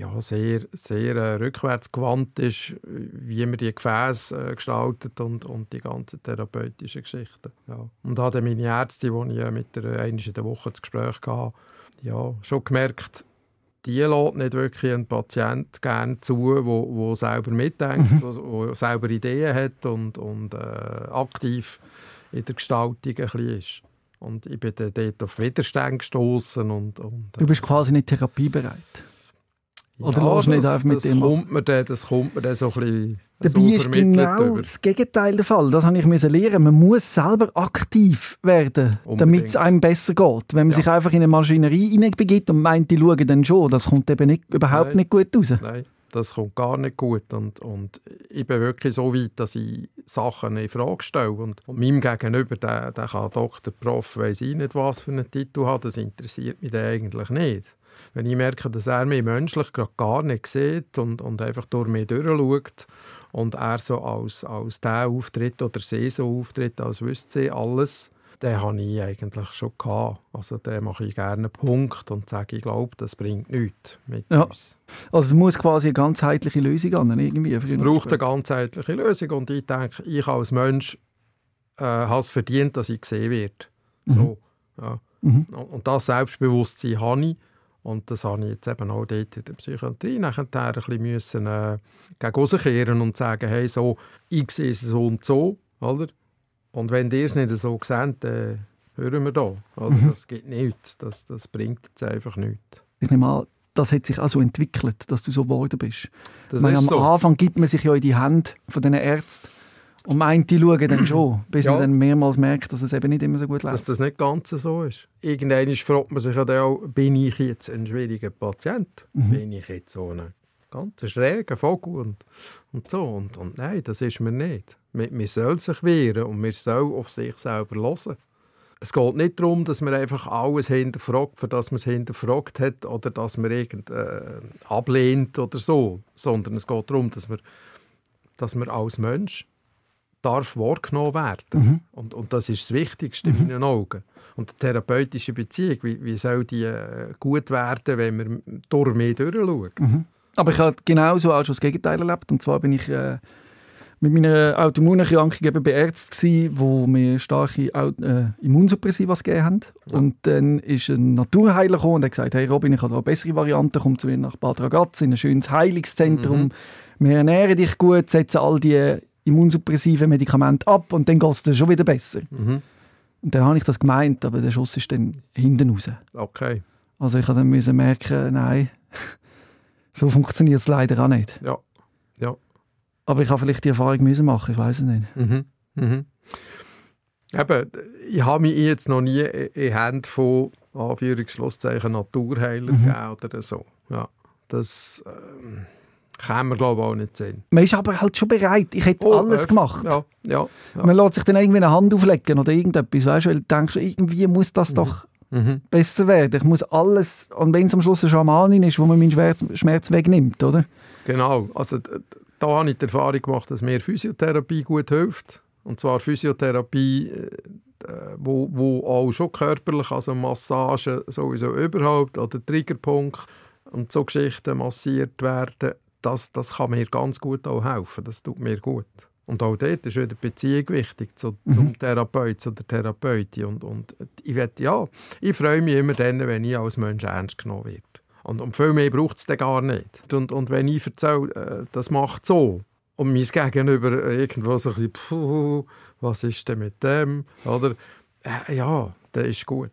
ja, sehr, sehr äh, rückwärtsgewandt ist, wie man die Gefäße äh, gestaltet und, und die ganzen therapeutischen Geschichten. Ja. Und habe meine Ärzte, die ich mit der, in der Woche das Gespräch hatte, ja, schon gemerkt, die lässt nicht wirklich einen Patient gerne zu, wo, wo selber mitdenkt, [laughs] wo, wo selber Ideen hat und, und äh, aktiv in der Gestaltung ein bisschen ist. Und ich bin dort auf Widerstand gestoßen und, und äh, Du bist quasi nicht therapiebereit? Oder ja, lässt nicht einfach mit das dem kommt mir dann, Das kommt mir dann so ein bisschen Dabei so ist genau über. das Gegenteil der Fall. Das habe ich lernen. Man muss selber aktiv werden, damit es einem besser geht. Wenn man ja. sich einfach in eine Maschinerie hineinbegibt und meint, die schauen dann schon, das kommt eben nicht, überhaupt Nein. nicht gut raus. Nein, das kommt gar nicht gut. Und, und ich bin wirklich so weit, dass ich Sachen in Frage stelle. Und, und meinem Gegenüber, der, der kann Doktor, Prof, weiß ich nicht, was für einen Titel hat, das interessiert mich eigentlich nicht wenn ich merke, dass er mich menschlich gerade gar nicht sieht und, und einfach durch mich durchschaut und er so als, als der auftritt oder sie so auftritt, als wüsste sie alles, den habe ich eigentlich schon gehabt. Also den mache ich gerne einen Punkt und sage, ich glaube, das bringt nichts mit ja. uns. Also es muss quasi eine ganzheitliche Lösung an, irgendwie. Es braucht eine ganzheitliche Lösung und ich denke, ich als Mensch äh, habe es verdient, dass ich gesehen werde. Mhm. So, ja. mhm. Und das Selbstbewusstsein habe ich. Und das habe ich jetzt eben auch dort in der Psychiatrie nachher ein bisschen müssen, äh, gegen und sagen, hey, so, ich sehe es so und so, oder? Und wenn ihr es nicht so seht, dann hören wir da. Also, mhm. Das geht nicht. Das, das bringt jetzt einfach nichts. Ich nehme an, das hat sich auch so entwickelt, dass du so geworden bist. Das meine, am so. Anfang gibt man sich ja in die Hände von den Ärzten und meint, die schauen dann schon, [clears throat] bis ja. man dann mehrmals merkt, dass es eben nicht immer so gut läuft. Dass das nicht ganz so ist. Irgendwann fragt man sich ja auch, bin ich jetzt ein schwieriger Patient? Mhm. Bin ich jetzt so ein ganz schräger Vogel und, und so? Und, und nein, das ist man nicht. Man, man soll sich wehren und man soll auf sich selber hören. Es geht nicht darum, dass man einfach alles hinterfragt, für das man es hinterfragt hat oder dass man irgend äh, ablehnt oder so, sondern es geht darum, dass man, dass man als Mensch darf wahrgenommen werden. Mhm. Und, und das ist das Wichtigste mhm. in meinen Augen. Und die therapeutische Beziehung, wie, wie soll die äh, gut werden, wenn wir durch mehr durchschauen? Mhm. Aber ich habe genauso auch schon das Gegenteil erlebt. Und zwar bin ich äh, mit meiner Autoimmunerkrankung eben bei Ärzten die mir starke äh, Immunsuppressiva gegeben haben. Ja. Und dann ist ein Naturheiler gekommen und hat gesagt, hey Robin, ich habe eine bessere Variante, komm zu mir nach Bad Ragaz in ein schönes Heilungszentrum. Mhm. Wir ernähren dich gut, setzen all die immunsuppressive Medikamente ab und dann geht es dir schon wieder besser. Mhm. Und dann habe ich das gemeint, aber der Schuss ist dann hinten raus. Okay. Also ich dann merken, nein, [laughs] so funktioniert es leider auch nicht. Ja. ja. Aber ich habe vielleicht die Erfahrung müssen machen, ich weiß es nicht. Mhm. Mhm. Eben, ich habe mich jetzt noch nie in Hände von Anführungsschlusszeichen Naturheiler mhm. gegeben oder so. Ja, das... Ähm Käme mir glaube auch nicht sehen. Man ist aber halt schon bereit. Ich hätte oh, alles äh, gemacht. Ja, ja, ja, Man lässt sich dann irgendwie eine Hand auflegen oder irgendetwas, weißt du, weil du denkst, irgendwie muss das mhm. doch mhm. besser werden. Ich muss alles, und wenn es am Schluss eine Schamanin ist, wo man meinen Schmerz, Schmerz wegnimmt, oder? Genau, also da habe ich die Erfahrung gemacht, dass mir Physiotherapie gut hilft. Und zwar Physiotherapie, äh, wo, wo auch schon körperlich, also Massage sowieso überhaupt, oder Triggerpunkt und so Geschichten massiert werden das, das kann mir ganz gut auch helfen. Das tut mir gut. Und auch dort ist wieder die Beziehung wichtig zu, zum mhm. Therapeut, zu der Therapeutin. Und, und ich, will, ja, ich freue mich immer dann, wenn ich als Mensch ernst genommen werde. Und, und viel mehr braucht es dann gar nicht. Und, und wenn ich erzähle, äh, das macht so, und mein Gegenüber irgendwo so ein bisschen, Pfuh, was ist denn mit dem? Oder, äh, ja, das ist gut.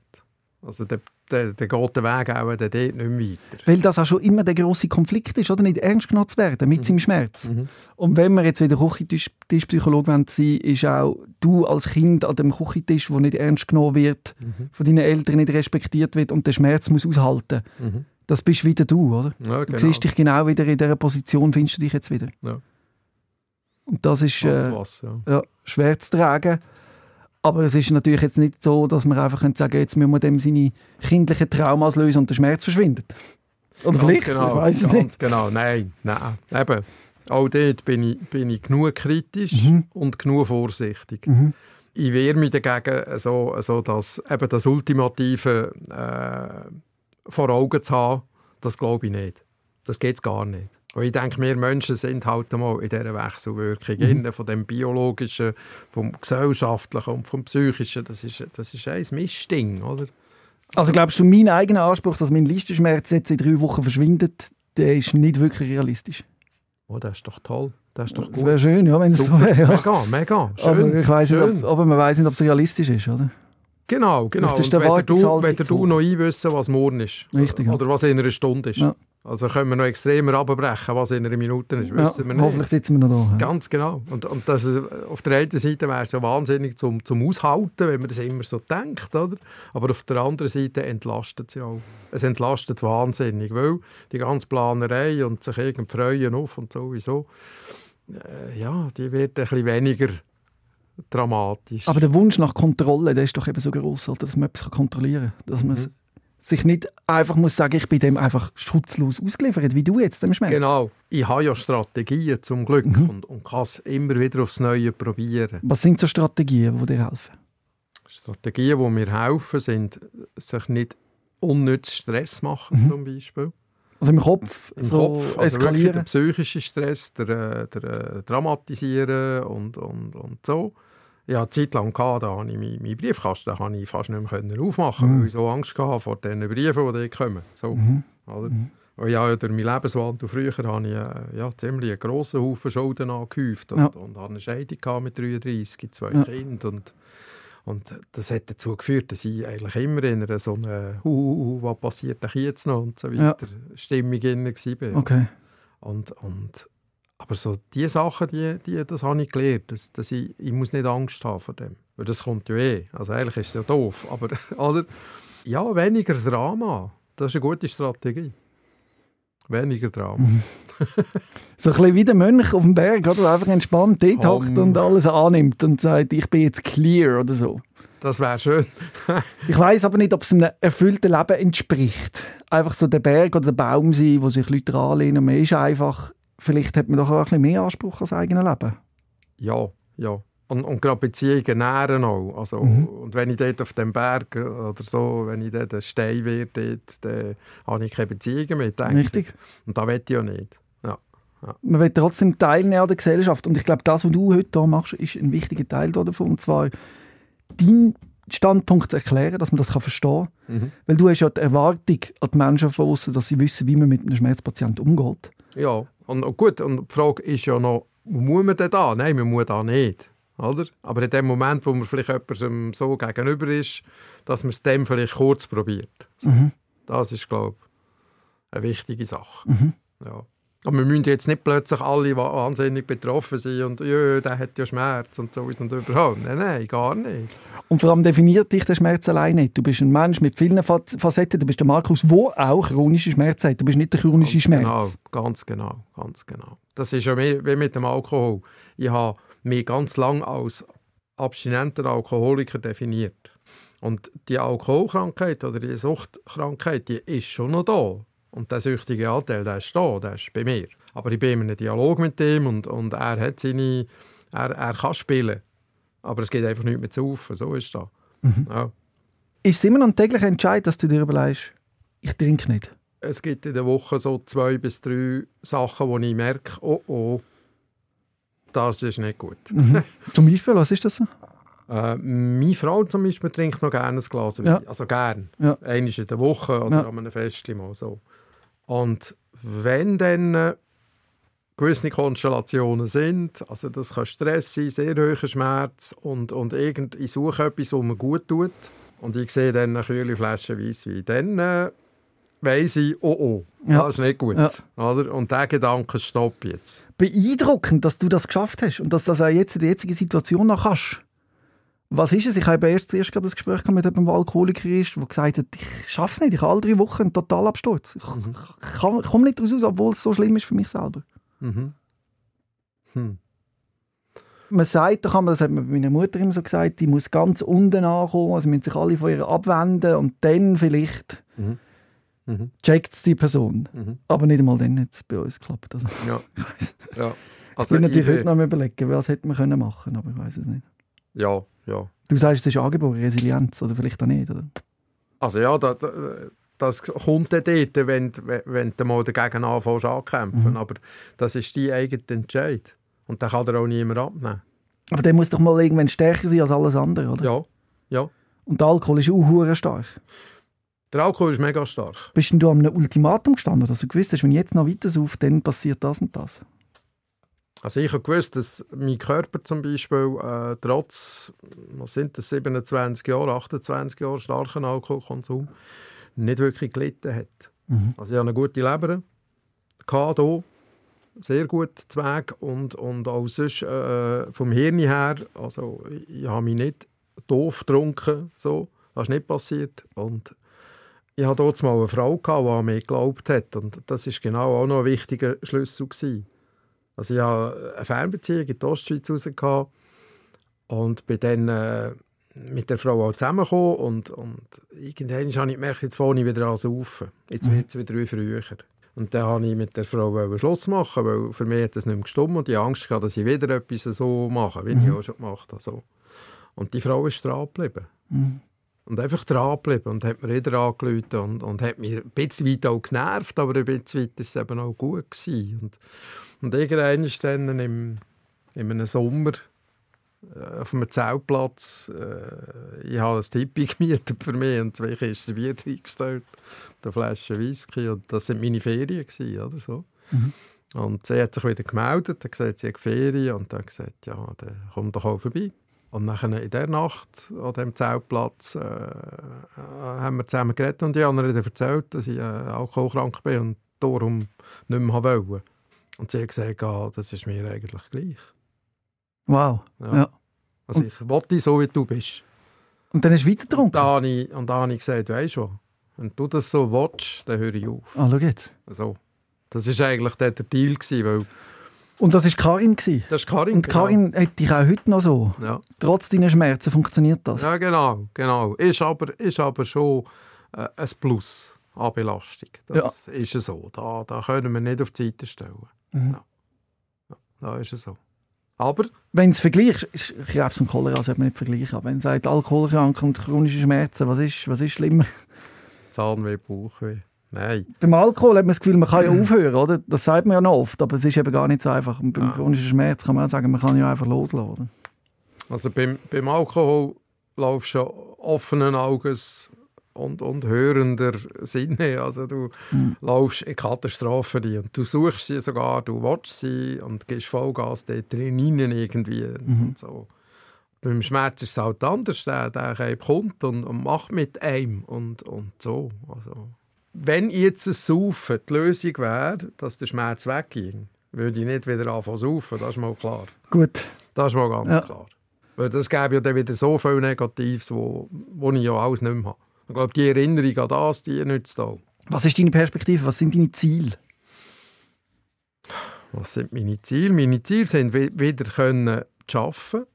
Also der, dann, dann geht der Weg auch dort nicht mehr weiter. Weil das auch schon immer der grosse Konflikt ist, oder? Nicht ernst genommen zu werden mit mhm. seinem Schmerz. Mhm. Und wenn wir jetzt wieder Küchentischpsychologe sein wollen, ist auch du als Kind an dem Küchentisch, wo nicht ernst genommen wird, mhm. von deinen Eltern nicht respektiert wird und der Schmerz muss aushalten. Mhm. Das bist wieder du, oder? Ja, genau. Du siehst dich genau wieder in dieser Position, findest du dich jetzt wieder. Ja. Und das ist äh, was, ja. Ja, schwer zu tragen. Aber es ist natürlich jetzt nicht so, dass man einfach sagen kann, jetzt müssen wir dem seine kindlichen Traumas lösen und der Schmerz verschwindet. Oder ganz vielleicht, genau, ich weiß es nicht. genau, nein, nein. Eben, auch dort bin ich, bin ich genug kritisch mhm. und genug vorsichtig. Mhm. Ich wehre mich dagegen, so, so dass eben das Ultimative äh, vor Augen zu haben, das glaube ich nicht. Das geht gar nicht. Und ich denke, wir Menschen sind halt einmal in dieser Wechselwirkung, mhm. von dem Biologischen, vom Gesellschaftlichen und vom Psychischen. Das ist, das ist ein Mischding, oder? Also glaubst du, mein eigener Anspruch, dass mein Listenschmerz jetzt in drei Wochen verschwindet, der ist nicht wirklich realistisch? Oh, das ist doch toll. Das ist doch wäre schön, ja, wenn es so wäre. Ja. Mega, mega. Schön. Aber, ich weiss nicht, schön. ob, aber man weiß nicht, ob es realistisch ist, oder? Genau, genau. Und der wenn du, zu du noch einwissen, was morgen ist. Richtig. Oder was in einer Stunde ist. Ja. Also können wir noch extremer abbrechen, was in einer Minute ist. Ja, Wissen wir nicht. hoffentlich sitzen wir noch da. Ja. Ganz genau. Und, und das ist, auf der einen Seite wäre es ja wahnsinnig zum, zum Aushalten, wenn man das immer so denkt. Oder? Aber auf der anderen Seite entlastet es ja auch. Es entlastet wahnsinnig, weil die ganze Planerei und sich irgendwie freuen auf und sowieso, äh, ja, die wird ein bisschen weniger dramatisch. Aber der Wunsch nach Kontrolle, der ist doch eben so groß, oder, dass man etwas kontrollieren kann. Dass man Mhm. Sich nicht einfach muss sagen, ich bin dem einfach schutzlos ausgeliefert, wie du jetzt dem Schmerz. Genau. Ich habe ja Strategien zum Glück Mhm. und, und kann es immer wieder aufs Neue probieren. Was sind so Strategien, die dir helfen? Strategien, die mir helfen, sind, sich nicht unnütz Stress machen, zum Beispiel. Also im Kopf Im so Kopf, also wirklich der eskalieren? psychische Stress, der, äh, der äh, Dramatisieren und, und, und so. Ja, eine Zeit lang gehabt, da habe ich meinen meinen Briefkasten habe ich fast nicht mehr aufmachen, Mhm. weil ich so Angst hatte vor den Briefen, die kommen. So, oder? Und ja, durch meinen Lebenswandel früher hatte ich äh, ja, ziemlich einen grossen Haufen Schulden angehäuft und, Ja. und hatte eine Scheidung mit 33, zwei Ja. Kinder und und das hat dazu geführt, dass ich eigentlich immer in einer so einer «Hu, hu, hu, was passiert denn jetzt noch?» und so Ja. weiter Stimmung drin war. Okay. Und, und, aber so diese Sachen, die, die, das habe ich gelernt, dass, dass ich, ich muss nicht Angst haben vor dem. Weil das kommt ja eh. Also eigentlich ist es ja doof. [laughs] Aber oder, ja, weniger Drama. Das ist eine gute Strategie. Weniger Drama. [laughs] So ein bisschen wie der Mönch auf dem Berg, oder? der einfach entspannt dort hockt und alles annimmt und sagt, ich bin jetzt clear oder so. Das wäre schön. [laughs] Ich weiß aber nicht, ob es einem erfüllten Leben entspricht. Einfach so der Berg oder der Baum sein, wo sich Leute anlehnen. Man ist einfach, vielleicht hat man doch auch ein bisschen mehr Anspruch ans eigene Leben. Ja, ja. Und, und gerade Beziehungen nähren auch. Also, Und wenn ich dort auf dem Berg äh, oder so, wenn ich dort ein Stein werde, dort, dann habe ich keine Beziehungen ich. Richtig. Und das will ich ja nicht. Ja. Man will trotzdem teilnehmen an der Gesellschaft. Und ich glaube, das, was du heute hier machst, ist ein wichtiger Teil davon. Und zwar, deinen Standpunkt zu erklären, dass man das kann verstehen kann. Mhm. Weil du hast ja die Erwartung an die Menschen von außen, dass sie wissen, wie man mit einem Schmerzpatienten umgeht. Ja, und, und gut, und die Frage ist ja noch, muss man denn da? Nein, man muss da nicht. Oder? Aber in dem Moment, wo man vielleicht jemandem so gegenüber ist, dass man es dem vielleicht kurz probiert. So. Das ist, glaube ich, eine wichtige Sache. Ja. Aber wir müssen jetzt nicht plötzlich alle wa- wahnsinnig betroffen sein und «Jö, der hat ja Schmerz» und so und überhaupt. Nein, nein, gar nicht. Und vor allem definiert dich der Schmerz allein nicht. Du bist ein Mensch mit vielen Fa- Facetten. Du bist der Markus, der auch chronische Schmerz hat. Du bist nicht der chronische Schmerz. Genau, ganz genau, ganz genau. Das ist ja wie mit dem Alkohol. Ich habe mich ganz lange als abstinenter Alkoholiker definiert. Und die Alkoholkrankheit oder die Suchtkrankheit, die ist schon noch da. Und der süchtige Anteil, der ist da, der ist bei mir. Aber ich bin in einem Dialog mit ihm und, und er hat seine, er, er kann spielen. Aber es geht einfach nicht mehr zu saufen, so ist das. Ja. Ist es immer noch ein täglicher Entscheid, dass du dir überlegst, ich trinke nicht? es gibt in der Woche so zwei bis drei Sachen, wo ich merke, oh oh, das ist nicht gut. [laughs] Zum Beispiel, was ist das? Äh, meine Frau zum Beispiel trinkt noch gerne ein Glas Wein. Ja. Also gern. Ja. Einmal in der Woche oder Ja. an einem Fest mal so. Und wenn dann äh, gewisse Konstellationen sind, also das kann Stress sein, sehr hoher Schmerz und, und irgend, ich suche etwas, was mir gut tut und ich sehe dann eine kühle Flasche Weisswein, dann äh, weiss ich, oh oh, Ja. das ist nicht gut. Ja. Oder? Und der Gedanke stopp jetzt. Beeindruckend, dass du das geschafft hast und dass du das auch jetzt in der jetzigen Situation noch kannst. Was ist es? Ich habe erst zuerst gerade das Gespräch mit jemandem, der Alkoholiker ist, der gesagt hat, ich schaffe es nicht, ich habe alle drei Wochen einen Totalabsturz. Ich, ich, kann- ich komme nicht daraus raus, obwohl es so schlimm ist für mich selber. Mhm. Hm. Man sagt, da kann man, das hat mir meine Mutter immer so gesagt, die muss ganz unten ankommen, also müssen sich alle von ihr abwenden und dann vielleicht Mhm. Mhm. checkt es die Person. Mhm. Aber nicht einmal dann hat es bei uns geklappt. Also, Ja. [laughs] ich weiss. Ja. Ich Also bin natürlich ich heute noch am überlegen, was hätte man können machen aber ich weiß es nicht. Ja, ja. Du sagst, es ist angeboren, Resilienz, oder vielleicht auch nicht, oder? Also ja, das, das kommt dann dort, wenn, du- wenn du mal dagegen anfängst ankämpfen. Aber das ist dein eigener Entscheid. Und den kann dir auch niemand abnehmen. Aber der muss doch mal irgendwann stärker sein als alles andere, oder? Ja, ja. Und der Alkohol ist auch stark. Der Alkohol ist mega stark. Bist denn du an einem Ultimatum gestanden, dass du gewusst hast, wenn ich jetzt noch weiter sauf, dann passiert das und das? Also ich habe gewusst, dass mein Körper zum Beispiel äh, trotz, was sind das, 27 Jahre, 28 Jahre starken Alkoholkonsum nicht wirklich gelitten hat. Mhm. Also ich habe eine gute Leber, gehabt hier, sehr gut Zweig und, und auch sonst äh, vom Hirn her, also ich habe mich nicht doof getrunken, so, das ist nicht passiert und ich hatte dort mal eine Frau, gehabt, die an mich geglaubt hat und das ist genau auch noch ein wichtiger Schlüssel gewesen. Also ich hatte eine Fernbeziehung in der Ostschweiz raus und bin dann äh, mit der Frau auch zusammengekommen und, und irgendwann habe ich gemerkt, jetzt fange ich wieder an zu. Jetzt wird es wieder wie früher. Und dann wollte ich mit der Frau Schluss machen, weil für mich hat das nicht mehr gestimmt und ich Angst gehabt, dass ich wieder etwas so mache, wie ich auch schon gemacht habe. So. Und die Frau ist dran geblieben. Und einfach dran geblieben und hat mir wieder angerufen und, und hat mich ein bisschen weit auch genervt, aber ein bisschen weit war es eben auch gut. Gewesen. Und, und irgendwann ist dann im, in einem Sommer äh, auf einem Zeltplatz, äh, ich habe ein Tippi gemietet für mich und zwei Kisten Bier reingestellt, eine Flasche Whisky und das waren meine Ferien gewesen, oder so. Mhm. Und sie hat sich wieder gemeldet, hat gesagt, sie hat Ferien und dann gesagt, ja, dann komm doch auch vorbei. Und nachher in der Nacht an diesem Zeltplatz äh, haben wir zusammen geredet und ich habe ihr erzählt, dass ich äh, alkoholkrank bin und darum nicht mehr wollte. Und sie hat gesagt, ah, das ist mir eigentlich gleich. Wow. Ja. Ja. Also ich wollte so, wie du bist. Und dann hast du weiter Und getrunken? da habe ich, und da habe ich gesagt, weißt du wenn du das so willst, dann höre ich auf. Ah, schau jetzt. So. Das war eigentlich der Deal, gewesen, weil Und das war Karin. Gewesen. das ist Karin. Und Karin hat dich auch heute noch so. Genau. Ja. Trotz deiner Schmerzen funktioniert das. ja, genau. genau. Ist, aber, ist aber schon äh, ein Plus an Belastung. Das ist so. Da, da können wir nicht auf die Seite stellen. Mhm. Ja. Ja, ist es so. Aber Wenn es vergleichst, ist Krebs und Cholera sollte man nicht vergleichen. Aber wenn man sagt, Alkoholkrank und chronische Schmerzen, was ist, was ist schlimmer? [laughs] Zahnweh, Bauchweh. Nein. Beim Alkohol hat man das Gefühl, man kann ja [clears throat] aufhören, oder? Das sagt man ja noch oft, aber es ist eben gar nicht so einfach. Und beim Ja. chronischen Schmerz kann man auch sagen, man kann ja einfach loslassen. Also beim, beim Alkohol laufst du offenen Auges und, und hörender Sinne. Also du laufst in Katastrophen rein und du suchst sie sogar, du willst sie und gehst Vollgas dort drin irgendwie. Und so. Beim Schmerz ist es halt anders. Der, der kommt und, und macht mit einem und, und so. Also, wenn jetzt ein Saufen die Lösung wäre, dass der Schmerz wegging, würde ich nicht wieder anfangen zu saufen, das ist mal klar. Gut. Das ist mal ganz Ja. klar. Weil das gäbe ja dann wieder so viel Negatives, wo, wo ich ja alles nicht mehr habe. Ich glaube, die Erinnerung an das, die nützt auch. Was ist deine Perspektive? Was sind deine Ziele? Was sind meine Ziele? Meine Ziele sind, wi- wieder können zu arbeiten.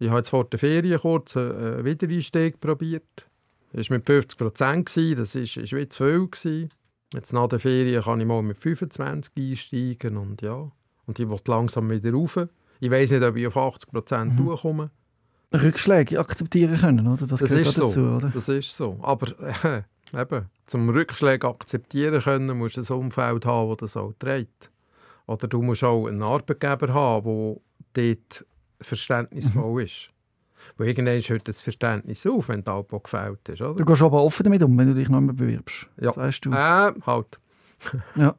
Ich habe jetzt vor der Ferien kurz einen Wiedereinstieg probiert. Das war mit 50 Prozent, das war wie zu viel. Gewesen. Jetzt nach der Ferien kann ich mal mit 25 einsteigen und ja. Und ich will langsam wieder rauf. Ich weiß nicht, ob ich auf 80 Prozent Mhm. durchkomme. Rückschläge akzeptieren können, oder? Das, Das gehört ist auch so. dazu, oder? Das ist so. Aber äh, [laughs] eben, zum Rückschläge akzeptieren können, musst du ein Umfeld haben, das das auch trägt. Oder du musst auch einen Arbeitgeber haben, der dort verständnisvoll ist. Weil irgendwann hört das Verständnis auf, wenn der Alpo gefällt ist. Oder? Du gehst aber offen damit um, wenn du dich noch einmal bewirbst. Ja. Sagst du. Äh, halt. [laughs] Ja.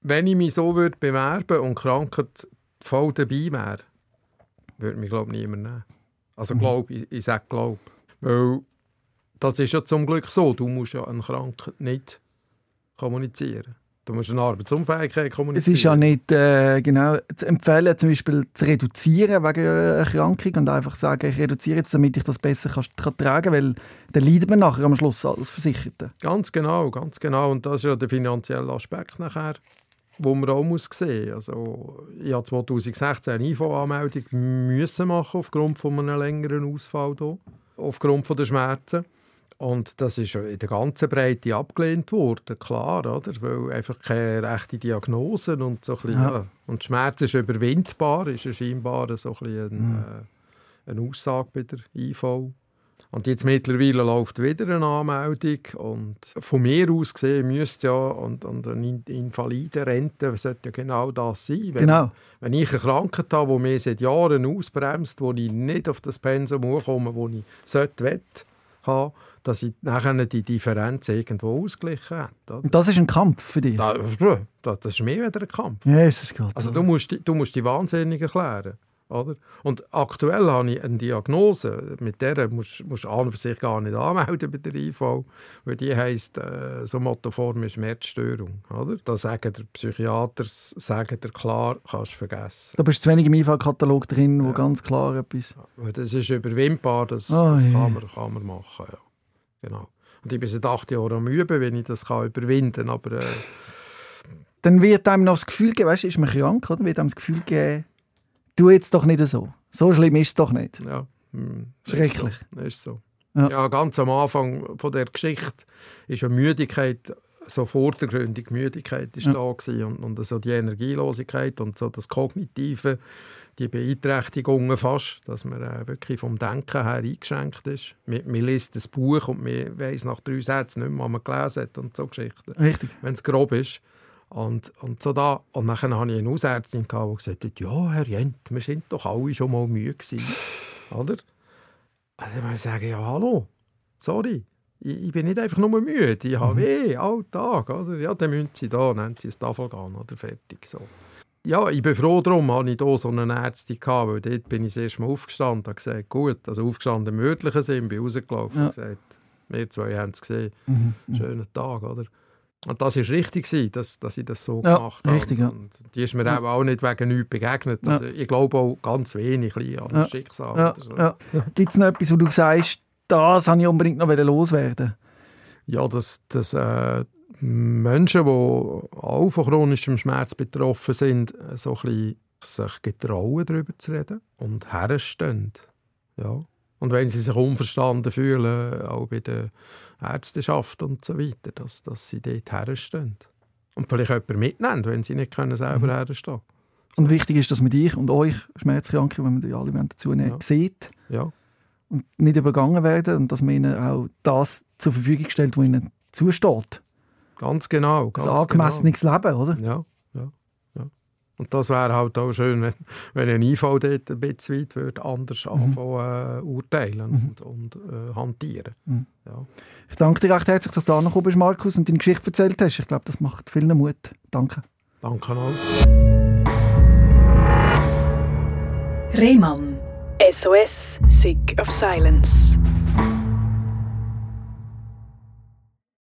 Wenn ich mich so würde bewerben und Krankheit voll dabei wäre, würde mich, glaube ich, niemand nehmen. Also, glaub, ich, ich sage glaub. Weil das ist ja zum Glück so. Du musst ja eine Krankheit nicht kommunizieren. Du musst eine Arbeitsunfähigkeit Es kommunizieren. ist ja nicht äh, genau zu empfehlen, zum Beispiel zu reduzieren wegen einer Erkrankung und einfach sagen, ich reduziere jetzt, damit ich das besser kann, kann tragen kann, weil dann leidet man nachher am Schluss als Versicherte. Ganz genau, ganz genau. Und das ist ja der finanzielle Aspekt nachher, wo man auch muss sehen. Also ich habe 2016 eine IV-Anmeldung müssen machen aufgrund von einem längeren Ausfall hier, aufgrund von der Schmerzen. Und das ist ja in der ganzen Breite abgelehnt worden, klar, oder? Weil einfach keine rechte Diagnosen und so ein bisschen, Ja. ja. Und Schmerz ist überwindbar, ist ja scheinbar so ein bisschen eine, äh, eine Aussage bei der IV. Und jetzt mittlerweile läuft wieder eine Anmeldung und von mir aus gesehen müsste ja und, und eine In- Invalidenrente sollte ja genau das sein. Wenn, Genau. wenn ich eine Krankheit habe, die mich seit Jahren ausbremst, wo ich nicht auf das Pensum komme, wo ich sollte, wett, haben, dass ich nachher die Differenz irgendwo ausgleichen habe. Und das ist ein Kampf für dich? Das, [laughs] das ist mehr wieder ein Kampf. Jesus Gott. Also du musst, du musst die wahnsinnig erklären. Oder? Und aktuell habe ich eine Diagnose, mit der musst du an für sich gar nicht anmelden bei der IV, weil die heisst äh, so motoforme Schmerzstörung. Oder? Da sagen der Psychiater sagen der klar, kannst du vergessen. Da bist du zu wenig im IV-Katalog drin, wo ja. ganz klar etwas... Das ist überwindbar, das, oh, das kann, man, kann man machen. Ja. Genau. Und ich bin seit acht Jahren am Üben, wenn ich das kann überwinden kann, aber... Äh, dann wird einem noch das Gefühl geben, weißt ist man krank, oder? Wird einem das Gefühl geben, tu jetzt doch nicht so. So schlimm ist es doch nicht. Ja. Hm, Schrecklich. Ist so. Ist so. Ja. ja. ganz am Anfang von der Geschichte ist eine Müdigkeit, so vordergründig Müdigkeit ist ja. da gewesen und, und so die Energielosigkeit und so das Kognitive, die Beeinträchtigungen fast, dass man äh, wirklich vom Denken her eingeschränkt ist. Man, man liest das Buch und man weiss nach drei Sätzen nicht mehr, was man gelesen hat und so Geschichten. Richtig. Wenn es grob ist. Und, und, so da, und dann hatte ich eine Hausärztin, die gesagt hat, ja, Herr Jent, wir sind doch alle schon mal müde gewesen. Oder? Also dann muss ich sagen, ja, hallo, sorry, ich, ich, bin nicht einfach nur müde, ich habe mhm. weh, Alltag, oder? Ja, dann müssen Sie da, nennen Sie es Tafel gehen, oder fertig, so. Ja, ich bin froh darum, dass ich hier so eine Ärztin hatte, weil dort bin ich das erste Mal aufgestanden und gesagt, gut, also aufgestanden im örtlichen Sinn, bin rausgelaufen ja. und gesagt, wir zwei haben es gesehen, mhm. schöner Tag, oder? Und das war richtig, dass, dass ich das so ja, gemacht habe. Richtig, ja. Und die ist mir ja. auch nicht wegen nichts begegnet. Also ich glaube auch ganz wenig an das Schicksal. So. Gibt es noch etwas, wo du sagst, das habe ich unbedingt noch loswerden Ja, dass, dass äh, Menschen, die auch von chronischem Schmerz betroffen sind, so ein bisschen sich getrauen, darüber zu reden und herstehen. Ja. Und wenn sie sich unverstanden fühlen, auch bei der Ärzteschaft und so weiter, dass, dass sie dort herstehen. Und vielleicht jemanden mitnehmen, wenn sie nicht können selber mhm. herstehen so. Und wichtig ist, dass man dich und euch Schmerzkranke, wenn man die alle dazu nehmen, ja. sieht ja. und nicht übergangen werden und dass man ihnen auch das zur Verfügung stellt, was ihnen zusteht. Ganz genau. Ganz ein angemessenes genau. Leben, oder? Ja. Und das wäre halt auch schön, wenn, wenn ein IV dort ein bisschen weit würde, anders mhm. anfangen, äh, urteilen mhm. und, und äh, hantieren. Mhm. Ja. Ich danke dir recht herzlich, dass du da noch bist, Markus, und deine Geschichte erzählt hast. Ich glaube, das macht vielen Mut. Danke. Danke auch. Rehmann. SOS, Sick of Silence.